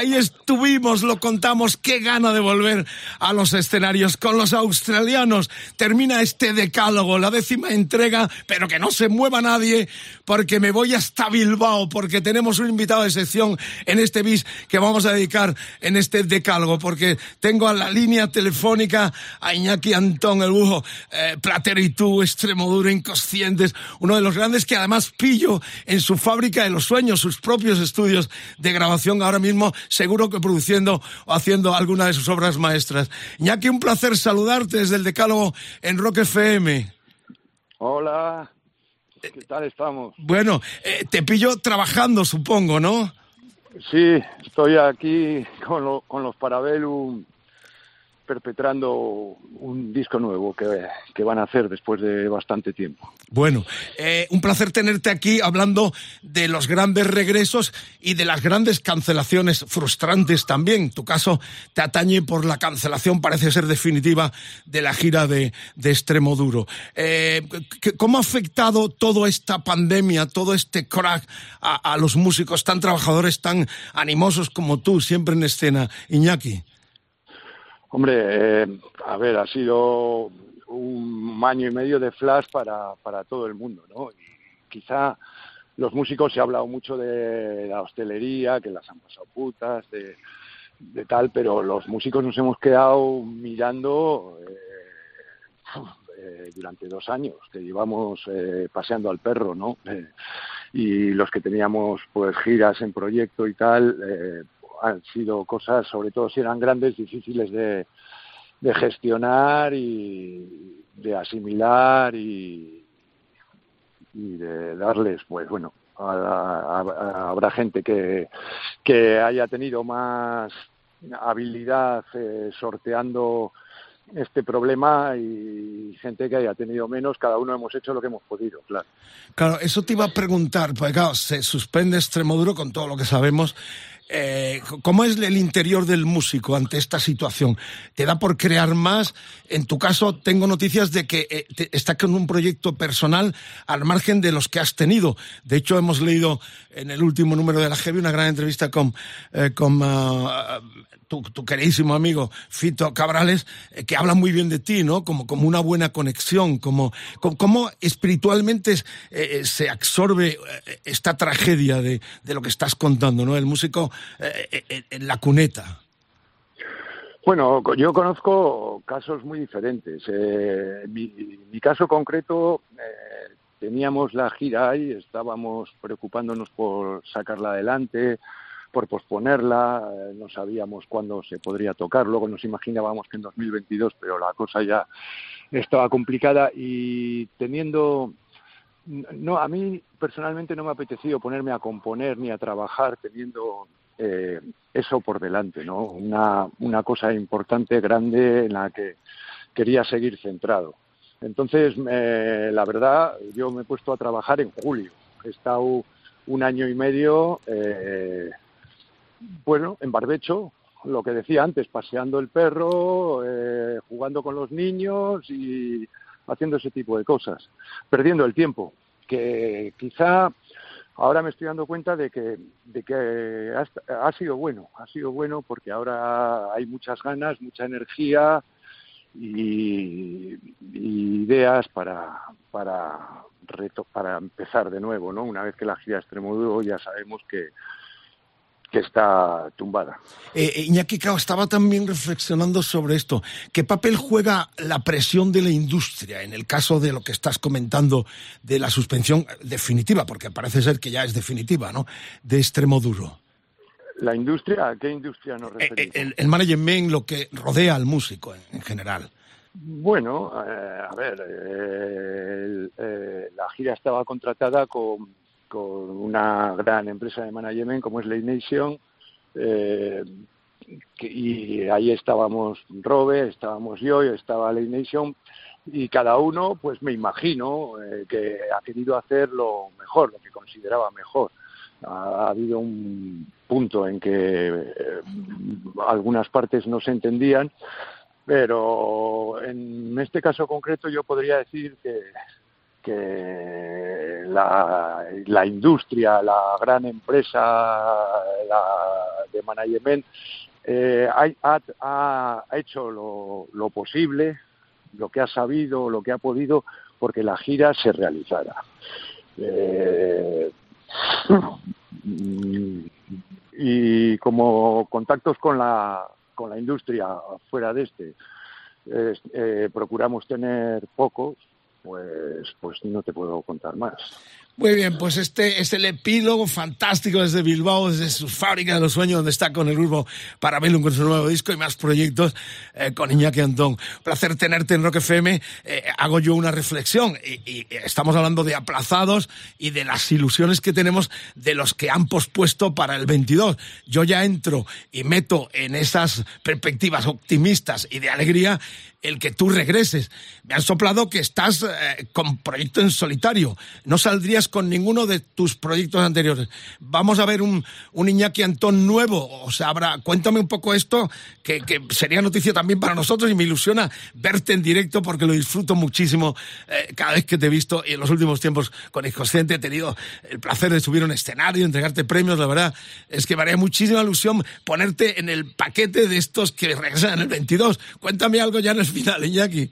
Ahí estuvimos, lo contamos. Qué gana de volver a los escenarios con los australianos. Termina este decálogo, la décima entrega, pero que no se mueva nadie porque me voy hasta Bilbao, porque tenemos un invitado de sección en este bis que vamos a dedicar en este decálogo, porque tengo a la línea telefónica a Iñaki Antón, el bujo, eh, Platero y tú, extremo duro, inconscientes, uno de los grandes que además pillo en su fábrica de los sueños, sus propios estudios de grabación, ahora mismo seguro que produciendo o haciendo alguna de sus obras maestras. Iñaki, un placer saludarte desde el Decálogo en Rock FM. Hola, ¿qué tal estamos? Bueno, eh, te pillo trabajando, supongo, ¿no? Sí, estoy aquí con, con los Parabellum perpetrando un disco nuevo que, que, van a hacer después de bastante tiempo. Bueno, eh, un placer tenerte aquí hablando de los grandes regresos y de las grandes cancelaciones frustrantes también. Tu caso te atañe por la cancelación, parece ser definitiva, de la gira de, de Extremo Duro. Eh, ¿Cómo ha afectado toda esta pandemia, todo este crack a, a los músicos tan trabajadores, tan animosos como tú, siempre en escena, Iñaki? Hombre, eh, a ver, ha sido un año y medio de flash para, para todo el mundo, ¿no? Y quizá los músicos se ha hablado mucho de la hostelería, que las han pasado putas, de, de tal, pero los músicos nos hemos quedado mirando eh, eh, durante dos años, que llevamos eh, paseando al perro, ¿no? Eh, y los que teníamos pues giras en proyecto y tal, eh, han sido cosas, sobre todo si eran grandes, difíciles de, de gestionar y de asimilar y, y de darles, pues bueno, a, habrá gente que, que haya tenido más habilidad eh, sorteando este problema y gente que haya tenido menos, cada uno hemos hecho lo que hemos podido, claro. Claro, eso te iba a preguntar, porque claro, se suspende Extremoduro con todo lo que sabemos. Eh, ¿Cómo es el interior del músico ante esta situación? ¿Te da por crear más? En tu caso, tengo noticias de que eh, está con un proyecto personal al margen de los que has tenido. De hecho, hemos leído en el último número de la Heavy una gran entrevista con, eh, uh, tu, queridísimo amigo Fito Cabrales, que habla muy bien de ti, ¿no? Como, como una buena conexión, como, como, como espiritualmente se absorbe esta tragedia de, de, lo que estás contando, ¿no? El músico en la cuneta. Bueno, yo conozco casos muy diferentes. Eh, mi, mi caso concreto, eh, teníamos la gira ahí, estábamos preocupándonos por sacarla adelante, por posponerla, eh, no sabíamos cuándo se podría tocar, luego nos imaginábamos que en 2022, pero la cosa ya estaba complicada y teniendo no a mí personalmente no me ha apetecido ponerme a componer ni a trabajar teniendo eh, eso por delante, ¿no? Una, una cosa importante, grande, en la que quería seguir centrado. Entonces, eh, la verdad, yo me he puesto a trabajar en julio. He estado un año y medio, eh, bueno, en barbecho, lo que decía antes, paseando el perro, eh, jugando con los niños y haciendo ese tipo de cosas, perdiendo el tiempo, que quizá ahora me estoy dando cuenta de que, de que ha, sido bueno, ha sido bueno porque ahora hay muchas ganas, mucha energía y, ideas para, para, para empezar de nuevo, ¿no? Una vez que la gira Extremoduro ya sabemos que, que está tumbada. Eh, Iñaki Cao estaba también reflexionando sobre esto. ¿Qué papel juega la presión de la industria en el caso de lo que estás comentando de la suspensión definitiva? Porque parece ser que ya es definitiva, ¿no? De extremo duro. ¿La industria? ¿A qué industria nos referimos? El, el management, lo que rodea al músico en, en general. Bueno, eh, a ver, eh, el, eh, la gira estaba contratada con con una gran empresa de management como es Late Nation. Eh, y ahí estábamos Robe, estábamos yo, estaba Late Nation, y cada uno, pues me imagino, eh, que ha querido hacer lo mejor, lo que consideraba mejor. Ha, ha habido un punto en que eh, algunas partes no se entendían, pero en este caso concreto yo podría decir que que la, la industria, la gran empresa de management eh, ha, ha, hecho lo, lo, posible, lo que ha sabido, lo que ha podido, porque la gira se realizara. Eh, y como contactos con la, con la industria fuera de este, eh, procuramos tener pocos, pues, pues no te puedo contar más. Muy bien, pues este es el epílogo fantástico desde Bilbao, desde su fábrica de los sueños, donde está con el grupo Parabellum con su nuevo disco y más proyectos eh, con Iñaki Antón. Placer tenerte en Rock FM. Eh, hago yo una reflexión y, estamos hablando de aplazados y de las ilusiones que tenemos de los que han pospuesto para el 22. Yo ya entro y meto en esas perspectivas optimistas y de alegría el que tú regreses. Me han soplado que estás eh, con proyecto en solitario. No saldrías con ninguno de tus proyectos anteriores. Vamos a ver un, un Iñaki Antón nuevo. O sea, habrá, cuéntame un poco esto, que, sería noticia también para nosotros y me ilusiona verte en directo porque lo disfruto muchísimo eh, cada vez que te he visto y en los últimos tiempos con Inconsciente he tenido el placer de subir un escenario, entregarte premios. La verdad es que me haría muchísima ilusión ponerte en el paquete de estos que regresan en el 22. Cuéntame algo ya en el final, Iñaki.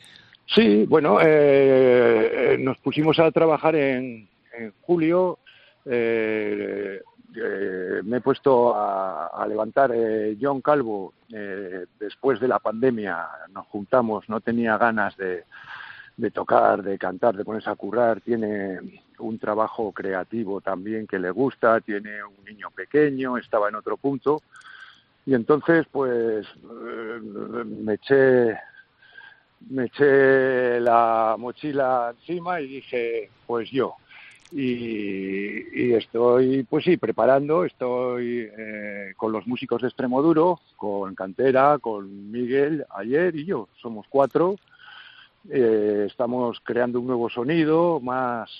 Sí, bueno, eh, nos pusimos a trabajar en, en julio. Eh, eh, me he puesto a, levantar John Calvo después de la pandemia. Nos juntamos, no tenía ganas de, de tocar, de cantar, de ponerse a currar. Tiene un trabajo creativo también que le gusta, tiene un niño pequeño, estaba en otro punto. Y entonces, pues, me eché me eché la mochila encima y dije, pues yo. Y, estoy, pues sí, preparando, estoy eh, con los músicos de Extremoduro, con Cantera, con Miguel, ayer y yo, somos cuatro. Eh, estamos creando un nuevo sonido más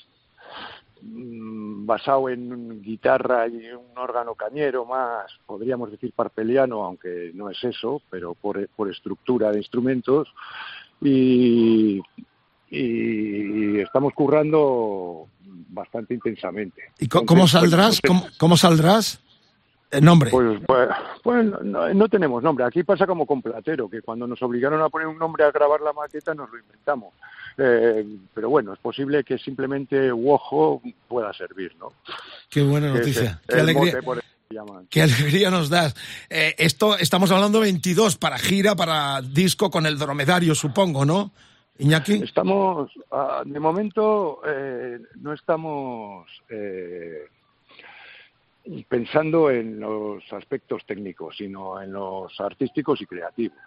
mm, basado en guitarra y un órgano cañero más, podríamos decir parpeliano, aunque no es eso, pero por, por estructura de instrumentos y, y estamos currando bastante intensamente. ¿Y cómo saldrás? ¿Cómo, saldrás? ¿El nombre? Pues, pues, pues no, tenemos nombre. Aquí pasa como con Platero, que cuando nos obligaron a poner un nombre a grabar la maqueta nos lo inventamos. Eh, pero bueno, es posible que simplemente Wojo pueda servir, ¿no? Qué buena noticia. Qué alegría. Qué alegría nos das. Eh, esto estamos hablando 22 para gira, para disco con el dromedario, supongo, ¿no? Iñaki. Estamos, ah, de momento, eh, no estamos eh, pensando en los aspectos técnicos, sino en los artísticos y creativos.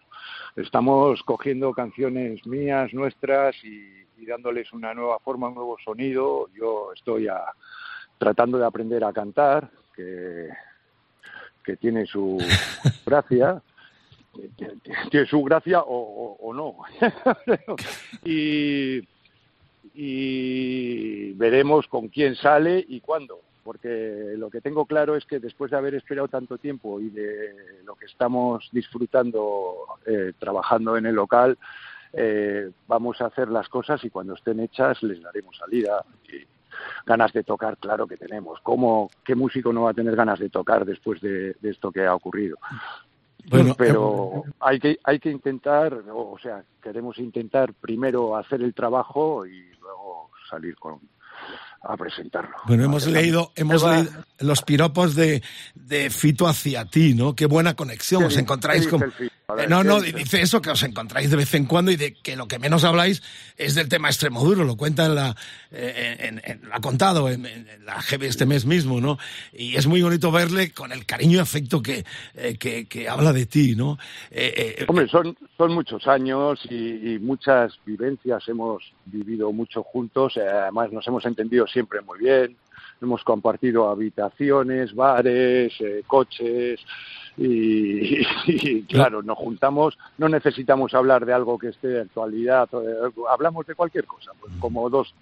Estamos cogiendo canciones mías, nuestras, y, dándoles una nueva forma, un nuevo sonido. Yo estoy tratando de aprender a cantar, que que tiene su gracia, tiene su gracia o, no. y, y veremos con quién sale y cuándo porque lo que tengo claro es que después de haber esperado tanto tiempo y de lo que estamos disfrutando eh, trabajando en el local, eh, vamos a hacer las cosas y cuando estén hechas les daremos salida. Y, ganas de tocar, claro que tenemos. ¿Cómo, ¿Qué músico no va a tener ganas de tocar después de, esto que ha ocurrido? Bueno, pero hay que hay que intentar, o sea, queremos intentar primero hacer el trabajo y luego salir con a presentarlo. Bueno, hemos leído, hemos leído los piropos de, de Fito hacia ti, ¿no? Qué buena conexión, os encontráis con... Eh, no, no, dice eso, que os encontráis de vez en cuando y de que lo que menos habláis es del tema extremo duro, lo cuenta en la, eh, en, lo ha contado en, la GB este mes mismo, ¿no? Y es muy bonito verle con el cariño y afecto que, eh, que, habla de ti, ¿no? Hombre, son, son muchos años y, muchas vivencias, hemos vivido mucho juntos, además nos hemos entendido siempre muy bien, hemos compartido habitaciones, bares, coches, y, claro, nos juntamos, no necesitamos hablar de algo que esté de actualidad, hablamos de cualquier cosa, pues como dos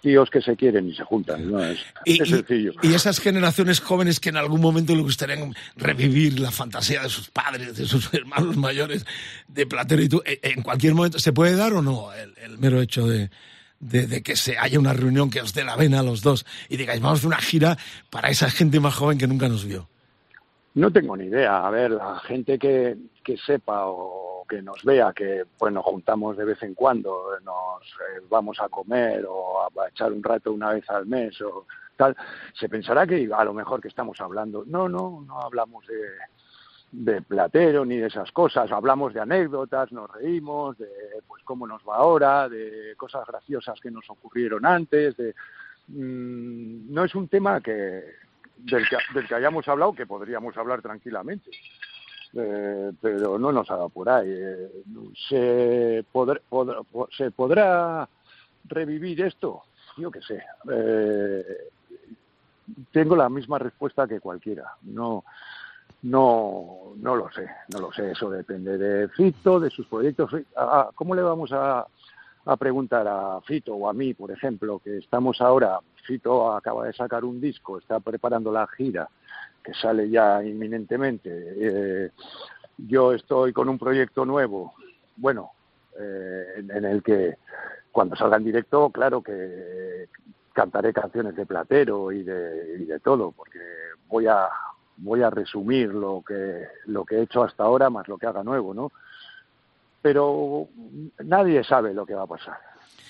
tíos que se quieren y se juntan, ¿no? Es, y, sencillo. Y, esas generaciones jóvenes que en algún momento le gustarían revivir la fantasía de sus padres, de sus hermanos mayores, de Platero y tú, en cualquier momento, ¿se puede dar o no el, mero hecho de, de, que se haya una reunión que os dé la vena a los dos y digáis, vamos a hacer una gira para esa gente más joven que nunca nos vio? No tengo ni idea. A ver, la gente que, que sepa o que nos vea que pues nos juntamos de vez en cuando, nos eh, vamos a comer o a, echar un rato una vez al mes o tal, se pensará que a lo mejor que estamos hablando. No, no, no hablamos de, de platero ni de esas cosas, hablamos de anécdotas, nos reímos, de pues cómo nos va ahora, de cosas graciosas que nos ocurrieron antes, de mm, no es un tema que del, que del que hayamos hablado que podríamos hablar tranquilamente. Eh, pero no nos ha dado por ahí. Eh, ¿Se, ¿Se podrá revivir esto? Yo qué sé. Eh, tengo la misma respuesta que cualquiera. No, no, no lo sé, no lo sé. Eso depende de Fito, de sus proyectos. Ah, ¿Cómo le vamos a, a preguntar a Fito o a mí, por ejemplo, que estamos ahora? Fito acaba de sacar un disco, está preparando la gira que sale ya inminentemente. Eh, yo estoy con un proyecto nuevo, bueno, eh, en, el que cuando salga en directo, claro que cantaré canciones de Platero y de, y de todo, porque voy a voy a resumir lo que lo que he hecho hasta ahora más lo que haga nuevo, ¿no? Pero nadie sabe lo que va a pasar.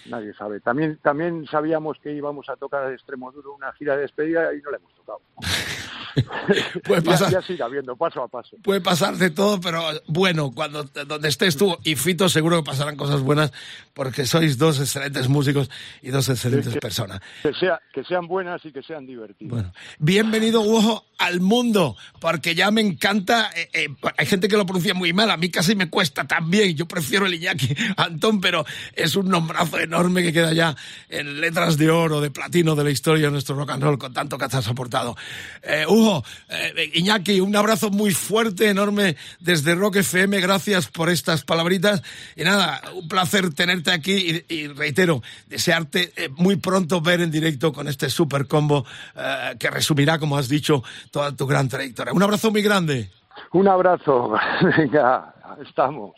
Nadie sabe. También también sabíamos que íbamos a tocar a Extremo Duro una gira de despedida y no la hemos tocado. puede pasar, ya, viendo paso a paso. Puede pasar de todo, pero bueno, cuando donde estés tú y Fito seguro que pasarán cosas buenas porque sois dos excelentes músicos y dos excelentes personas. Que, sea, que sean buenas y que sean divertidas. Bueno, bienvenido Hugo al mundo, porque ya me encanta, eh, eh, hay gente que lo pronuncia muy mal, a mí casi me cuesta también, yo prefiero el Iñaki Antón, pero es un nombrazo enorme que queda ya en letras de oro, de platino de la historia de nuestro rock and roll, con tanto que has aportado. Eh, Eh, Iñaki, un abrazo muy fuerte, enorme desde Rock FM. Gracias por estas palabritas. Y nada, un placer tenerte aquí y, reitero, desearte eh, muy pronto ver en directo con este super combo eh, que resumirá, como has dicho, toda tu gran trayectoria. Un abrazo muy grande. Un abrazo. Venga, estamos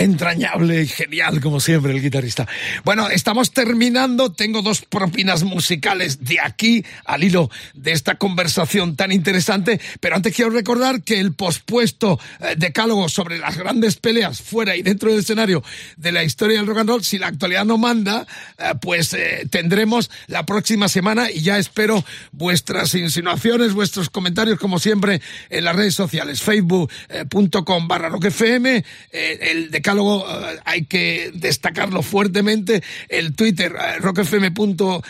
entrañable y genial, como siempre, el guitarrista. Bueno, estamos terminando. Tengo dos propinas musicales de aquí al hilo de esta conversación tan interesante. Pero antes quiero recordar que el pospuesto eh, decálogo sobre las grandes peleas fuera y dentro del escenario de la historia del rock and roll, si la actualidad no manda, eh, pues eh, tendremos la próxima semana y ya espero vuestras insinuaciones, vuestros comentarios, como siempre, en las redes sociales, facebook.com barra rockfm, el decálogo Eh, hay que destacarlo fuertemente, el Twitter eh, rockfm.es,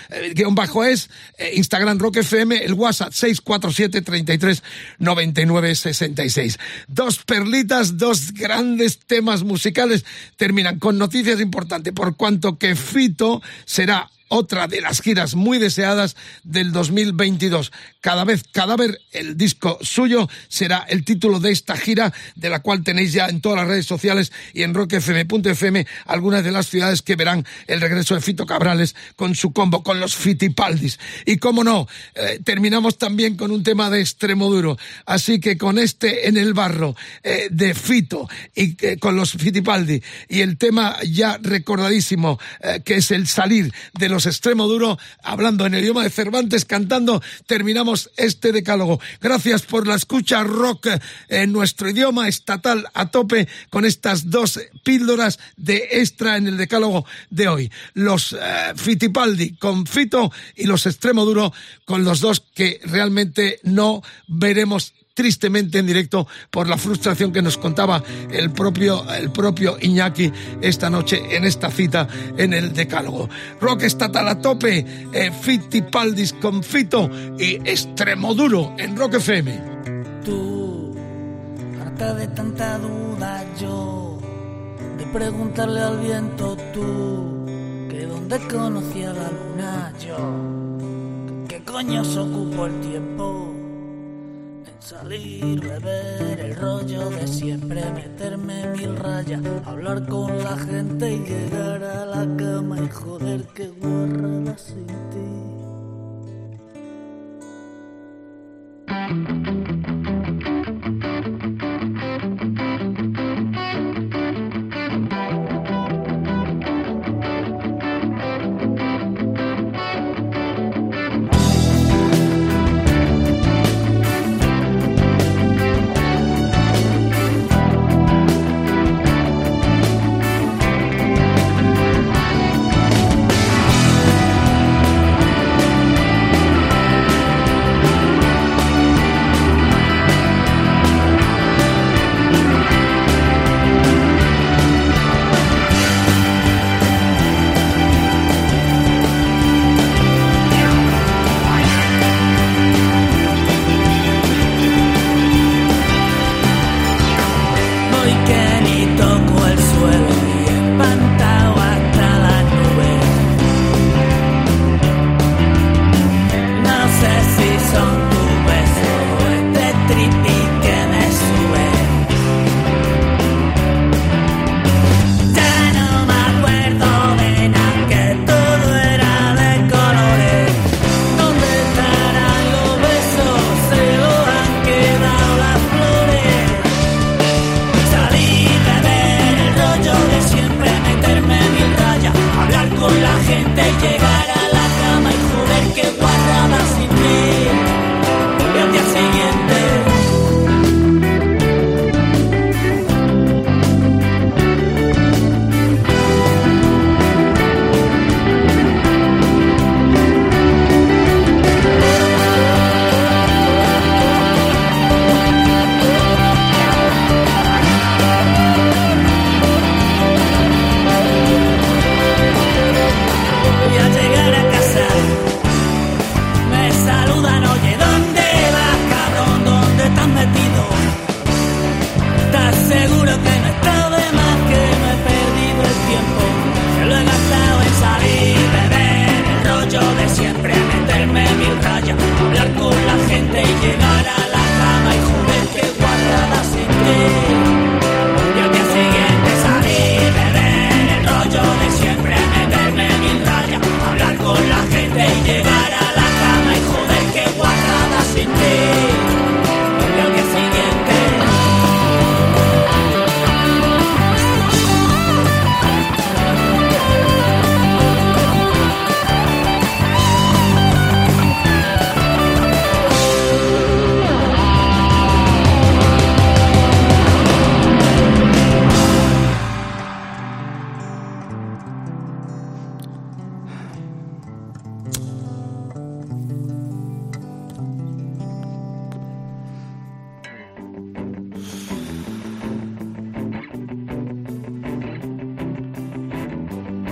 eh, Instagram rockfm, el WhatsApp 647 33 99 66. Dos perlitas, dos grandes temas musicales terminan con noticias importantes por cuanto que Fito será otra de las giras muy deseadas del 2022. Cada vez Cadáver, el disco suyo, será el título de esta gira, de la cual tenéis ya en todas las redes sociales y en rockfm.fm algunas de las ciudades que verán el regreso de Fito Cabrales con su combo, con los Fitipaldis. Y cómo no, eh, terminamos también con un tema de extremo duro. Así que con este en el barro eh, de Fito y eh, con los Fitipaldi y el tema ya recordadísimo que es el salir de los extremo duro, hablando en el idioma de Cervantes, cantando, terminamos este decálogo. Gracias por la escucha rock en nuestro idioma estatal a tope con estas dos píldoras de extra en el decálogo de hoy. Los eh, Fitipaldi con Fito y los extremo duro con los dos que realmente no veremos tristemente en directo por la frustración que nos contaba el propio, el propio Iñaki esta noche en esta cita en el Decálogo. Rock estatal a tope, eh, Paldis con Fito y Extremoduro en Rock FM. Tú, harta de tanta duda yo, de preguntarle al viento tú, que dónde conocía la luna yo, ¿qué coño se ocupó el tiempo? Salir, beber el rollo de siempre, meterme mil rayas, hablar con la gente y llegar a la cama y joder que guarrada sin ti.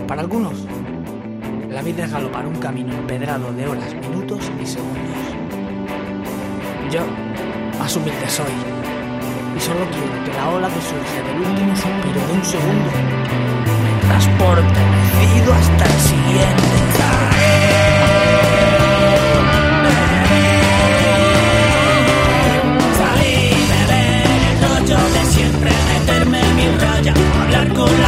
Para algunos, la vida es galopar un camino empedrado de horas, minutos y segundos. Yo, más humilde soy, y solo quiero que la ola que surge del último suspiro de un segundo me transporte vencido hasta el siguiente. hablar con la